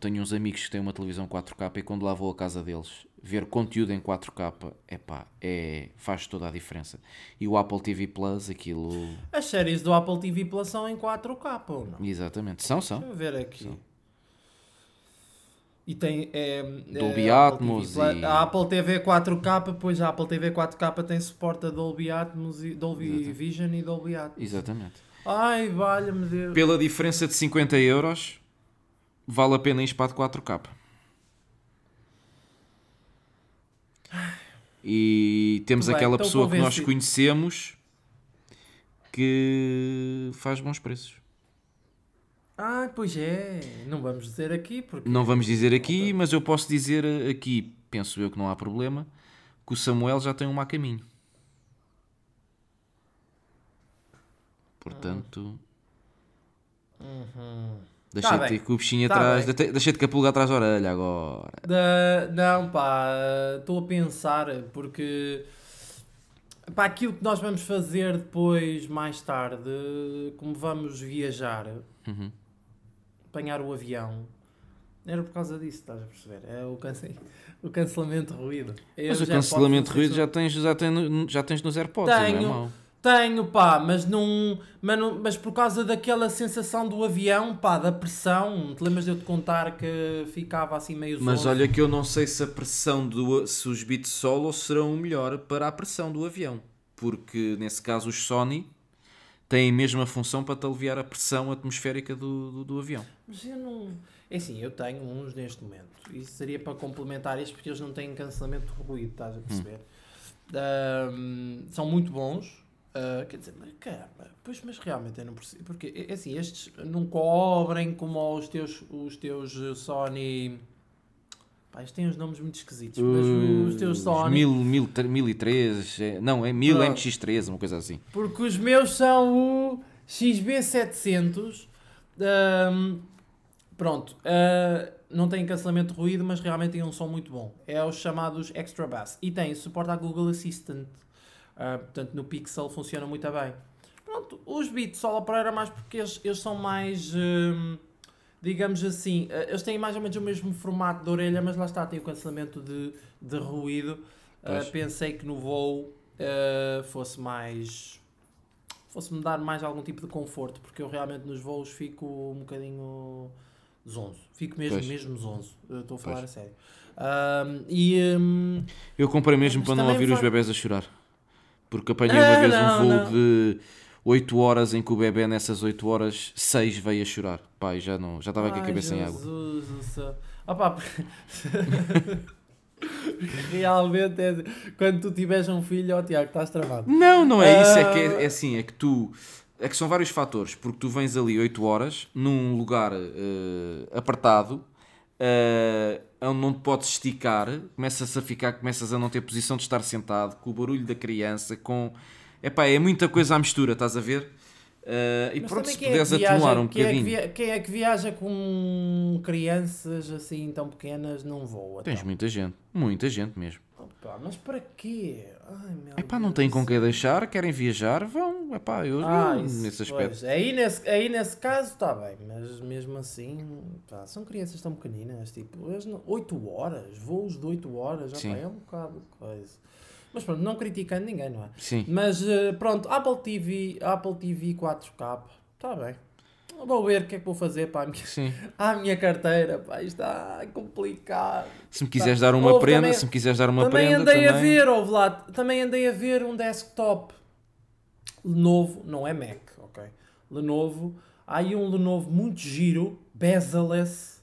tenho uns amigos que têm uma televisão 4K e quando lá vou à casa deles ver conteúdo em 4K epá, é, faz toda a diferença. E o Apple TV Plus, aquilo. As séries do Apple TV Plus são em 4K ou não? Exatamente, são, Deixa são. eu ver aqui. E tem. É, Dolby é, a Apple Atmos e- A Apple TV 4K, pois a Apple TV 4K tem suporte a Dolby Atmos, e Dolby Vision e Dolby Atmos. Exatamente. Ai, valha-me Deus. Pela diferença de 50 euros, vale a pena de 4K. E temos Bem, aquela pessoa que nós conhecemos que faz bons preços. Ah, pois é. Não vamos dizer aqui porque. Não vamos dizer aqui, mas eu posso dizer aqui, penso eu que não há problema, que o Samuel já tem uma a caminho. Portanto, Uhum. deixei-te bem. com o bichinho Tá atrás, bem. deixei- deixei-te com a pulga atrás da orelha agora. Da- não, pá, estou a pensar porque para aquilo que nós vamos fazer depois, mais tarde, como vamos viajar, Uhum. Apanhar o avião, era por causa disso, estás a perceber? É o, cance... o cancelamento de ruído. Eu Mas o cancelamento de ruído já tens, já, tens, já tens nos AirPods, não é Tenho. mau. Tenho, pá, mas não, mas não. Mas por causa daquela sensação do avião, pá, da pressão. Te lembras de eu te contar que ficava assim meio Mas zonzo? olha que eu não sei se a pressão do se os beats solo serão o melhor para a pressão do avião, porque nesse caso os Sony têm a mesma função para te aliviar a pressão atmosférica do, do, do avião. Mas eu não. É assim, eu tenho uns neste momento. Isso seria para complementar isto porque eles não têm cancelamento de ruído, estás a perceber? Ahm, são muito bons. Ah, quer dizer, mas caramba, pois, mas realmente eu não percebo. Porque, é assim, estes não cobrem como os teus, os teus Sony. Pá, estes têm uns nomes muito esquisitos, mas os teus Sony. 1000, 1000, 1003, é- não, é 1000 Pronto. MX3, uma coisa assim. Porque os meus são o XB700. ahm, pronto. ah, não tem cancelamento de ruído, mas realmente tem um som muito bom. É os chamados Extra Bass. E tem suporte à Google Assistant. Ah, portanto, no Pixel funciona muito bem. Pronto, os Beats Pro era mais porque eles, eles são mais... ahm, digamos assim, ah, eles têm mais ou menos o mesmo formato de orelha, mas lá está, tem o cancelamento de, de ruído. Pois. pensei que no voo ah, fosse mais fosse-me dar mais algum tipo de conforto, porque eu realmente nos voos fico um bocadinho zonzo. Fico mesmo, Pois. mesmo zonzo. Estou a falar Pois. a sério. Ahm, e hum, Eu comprei mesmo para não ouvir os bebés a chorar. Porque apanhei Ah, uma vez não, um voo não. de 8 horas em que o bebê nessas 8 horas, 6 veio a chorar. Pai, já não, já estava com a cabeça em água. Jesus do céu. <laughs> Realmente é, quando tu tiveres um filho, ó Tiago, estás travado. Não, não é isso, é que Ah. é, é assim, é que tu é que são vários fatores, porque tu vens ali 8 horas num lugar eh, apertado, eh, onde não te podes esticar, começas a ficar, começas a não ter posição de estar sentado, com o barulho da criança, com epá, é muita coisa à mistura, estás a ver? Eh, e Mas pronto, se é puderes viaja- atenuar um quem é, que bocadinho. via- quem é que viaja com crianças assim tão pequenas não voa? Tens então? muita gente, muita gente mesmo. Opa, mas para quê? Ai, meu Epá, não têm com quem deixar, querem viajar, vão. Epá, eu, Ah, eu isso, nesse aspecto. pois, aí, nesse, aí nesse caso está bem, mas mesmo assim, pá, são crianças tão pequeninas, tipo, eles não- 8 horas, voos de 8 horas, pá, é um bocado de coisa. Mas pronto, não criticando ninguém, não é? Sim. Mas eh, pronto, Apple TV, Apple TV 4K, está bem. Vou ver o que é que vou fazer para a minha, Sim. <laughs> à minha carteira, pá, está complicado. Se me quiseres dar uma Houve prenda, também- se me quiseres dar uma também prenda andei a também. ver, ouve lá, também andei a ver um desktop Lenovo, não é Mac, ok? Lenovo, há aí um Lenovo muito giro, bezel-less,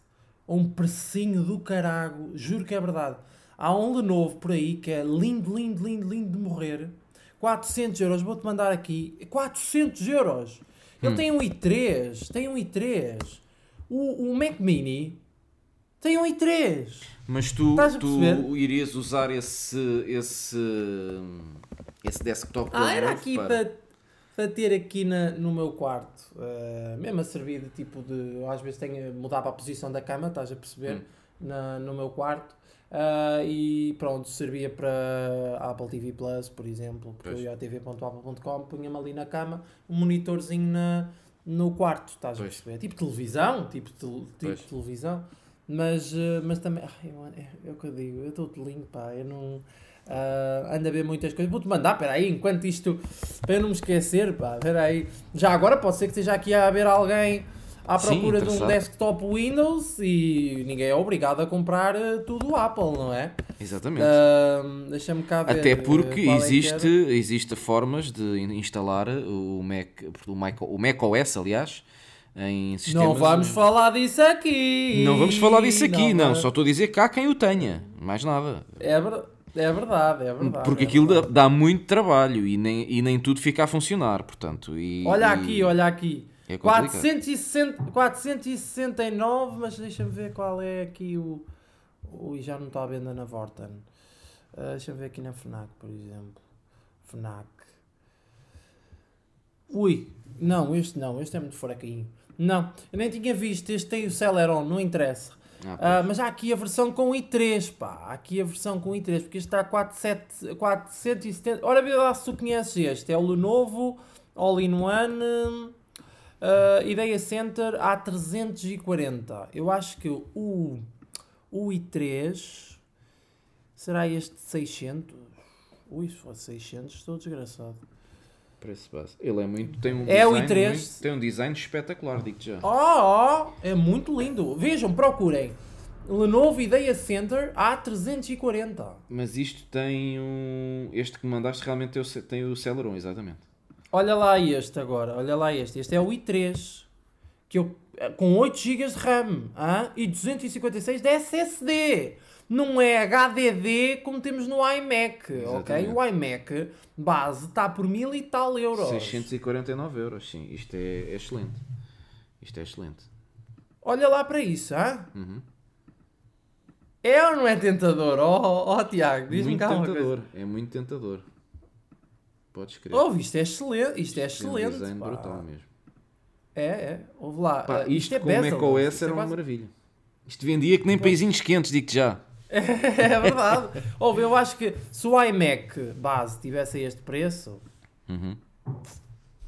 um precinho do carago, juro que é verdade. Há um Lenovo por aí que é lindo, lindo, lindo, lindo de morrer. 400 euros, vou-te mandar aqui. 400 euros! Ele Hum. tem um i3, tem um i3. O, o Mac Mini tem um i3. Mas tu, tu irias usar esse, esse, esse desktop Ah, era aqui para- para, para ter aqui na, no meu quarto. eh, mesmo a servir de tipo de. Às vezes tenho mudar para a posição da cama, estás a perceber? Hum. Na, no meu quarto. Ah, e pronto, servia para Apple TV Plus, por exemplo, porque Pois. eu ia a tv.apple.com, punha-me ali na cama, um monitorzinho na, no quarto, estás a Pois. perceber? Tipo televisão, tipo, tel- tipo televisão. Mas, eh, mas também, ai, mano, é, é o que eu digo, eu estou de lindo, pá, eu não. ah, ando a ver muitas coisas. Vou-te mandar, peraí, enquanto isto. Para eu não me esquecer, pá, peraí. Já agora pode ser que esteja aqui a haver alguém à Sim, procura de um desktop Windows e ninguém é obrigado a comprar eh, tudo Apple, não é? Exatamente. Ah, Deixa-me cá ver. Até eh, porque qual é existe, era. existe formas de in- instalar o Mac, o Mac, o Mac OS, aliás, em sistemas... Não vamos falar disso aqui. Não vamos falar disso aqui, não. vamos- Só estou a dizer que há quem o tenha. Mais nada. É, ver- é verdade, é verdade. Porque é aquilo dá, verdade. dá muito trabalho e nem, e nem tudo fica a funcionar, portanto. E, Olha e aqui, olha aqui. É complicado. 460, 469, mas deixa-me ver qual é aqui o. Ui, já não está à venda na Vorten. Ah, deixa-me ver aqui na Fnac, por exemplo. Fnac. Ui, não, este não, este é muito fraquinho. Não, eu nem tinha visto, este tem o Celeron, não interessa. Ah, Ah, mas há aqui a versão com i3, pá. Há aqui a versão com i3, porque este está a 47 470. Ora, vê lá se tu conheces este. É o Lenovo All-in-One uh, Ideia Center A340. Eu acho que o, o i3 será este de 600. Ui, se for 600, estou desgraçado. Preço base. Ele é muito. Tem um É o design i3. muito- tem um design espetacular, digo já. Oh, oh, é muito lindo. Vejam, procurem. Lenovo Ideia Center A340. Mas isto tem um. Este que me mandaste realmente o, ce- tem o Celeron, exatamente. Olha lá este agora, olha lá este. Este é o i3, que eu, com 8 GB de RAM hã? e 256 de SSD. não é HDD como temos no iMac, ok? Exatamente. O iMac base está por mil e tal euros. 649 euros, sim. Isto é, é excelente. Isto é excelente. Olha lá para isso, hã? Uhum. É ou não é tentador? Oh, oh, Tiago, diz-me Muito cá uma tentador. É muito tentador. Podes crer. Oh, isto é excelente, isto é um excelente. design pá. brutal mesmo. É, é, ouve lá. Pá, Ah, isto, é com bezel, macOS isto é era uma quase- maravilha. Isto vendia que nem peizinhos quentes, digo-te já. <laughs> É verdade. Ouve, eu acho que se o iMac base tivesse a este preço, Uhum.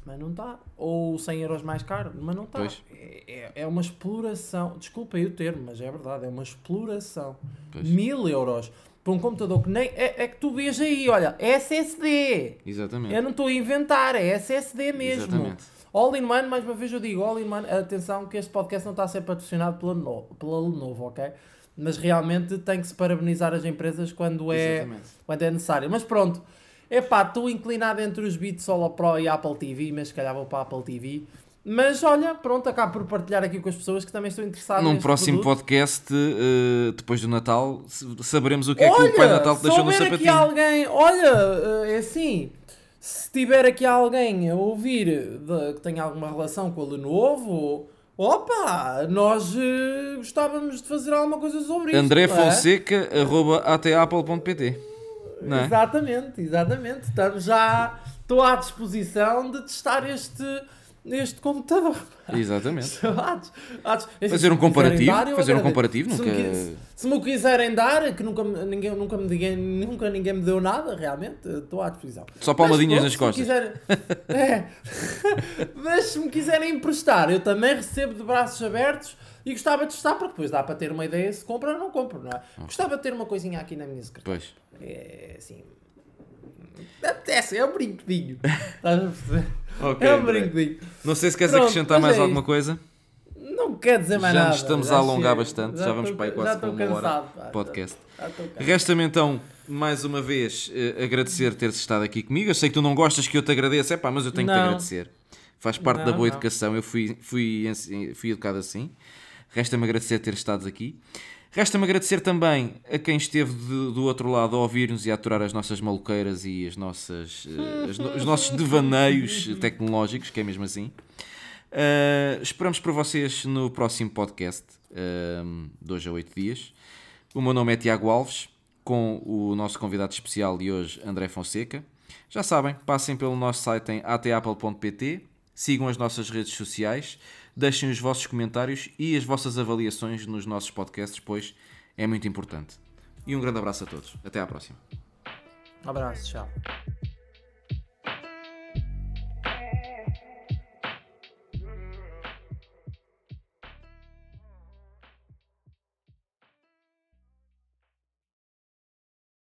mas não está. Ou 100 euros mais caro, mas não está. É, é- é uma exploração. Desculpa aí o termo, mas é verdade. É uma exploração. Pois. Mil euros para um computador que nem. É, é que tu vês aí, olha, SSD. Exatamente. Eu não estou a inventar, é SSD mesmo. Exatamente. All in one, mais uma vez eu digo, all in one, atenção que este podcast não está a ser patrocinado pela, no, pela Lenovo, ok? Mas realmente tem que se parabenizar as empresas quando é, Exatamente. quando é necessário. Mas pronto, epá, estou inclinado entre os Beats Solo Pro e Apple TV, mas se calhar vou para a Apple TV. Mas olha, pronto, acabo por partilhar aqui com as pessoas que também estão interessadas Num próximo produto. podcast, eh, depois do Natal, saberemos o que é que Olha, o Pai Natal te deixou no houver aqui sapatinho. alguém, olha, é assim, se tiver aqui alguém a ouvir de- que tenha alguma relação com a Lenovo, opa, nós eh, gostávamos de fazer alguma coisa sobre isso. André é? Fonseca, arroba atapple.pt. É? Exatamente, exatamente. Estamos já, estou à disposição de testar este, este computador. Exatamente. <laughs> Atos, atos. Fazer se um comparativo, dar, fazer um comparativo, Se nunca- me, qui- se me quiserem dar, que nunca, ninguém, nunca, me ninguém, nunca ninguém me deu nada, realmente, estou à disposição. Só palmadinhas Mas, nas pronto, se me quiserem- É. <laughs> Mas se me quiserem emprestar, eu também recebo de braços abertos e gostava de testar, porque depois dá para ter uma ideia se compro ou não compro, não é? Gostava de ter uma coisinha aqui na minha secretária. Pois. É assim. Apetece, é um brinquedinho. <laughs> Estás a perceber? É um brinquedinho. Não sei se queres Pronto, acrescentar mais é alguma coisa. Não quer dizer mais Já nada. nos estamos a alongar bastante, já vamos estou- para aí quase já com uma hora cansado, pá. de podcast. Já cansado. Resta-me então, mais uma vez, eh, agradecer teres estado aqui comigo. Eu sei que tu não gostas que eu te agradeça, é pá, mas eu tenho que te Não. agradecer. Faz parte Não, da boa não. educação, eu fui, fui, fui educado assim. Resta-me agradecer teres estado aqui. Resta-me agradecer também a quem esteve de- do outro lado a ouvir-nos e a aturar as nossas maluqueiras e as nossas, eh, as no- os nossos <laughs> devaneios tecnológicos, que é mesmo assim. Uh, esperamos por vocês no próximo podcast, um, de hoje a 8 dias. O meu nome é Tiago Alves, com o nosso convidado especial de hoje, André Fonseca. Já sabem, passem pelo nosso site em atapple.pt, sigam as nossas redes sociais, deixem os vossos comentários e as vossas avaliações nos nossos podcasts, pois é muito importante. E um grande abraço a todos. Até à próxima. Um abraço, tchau.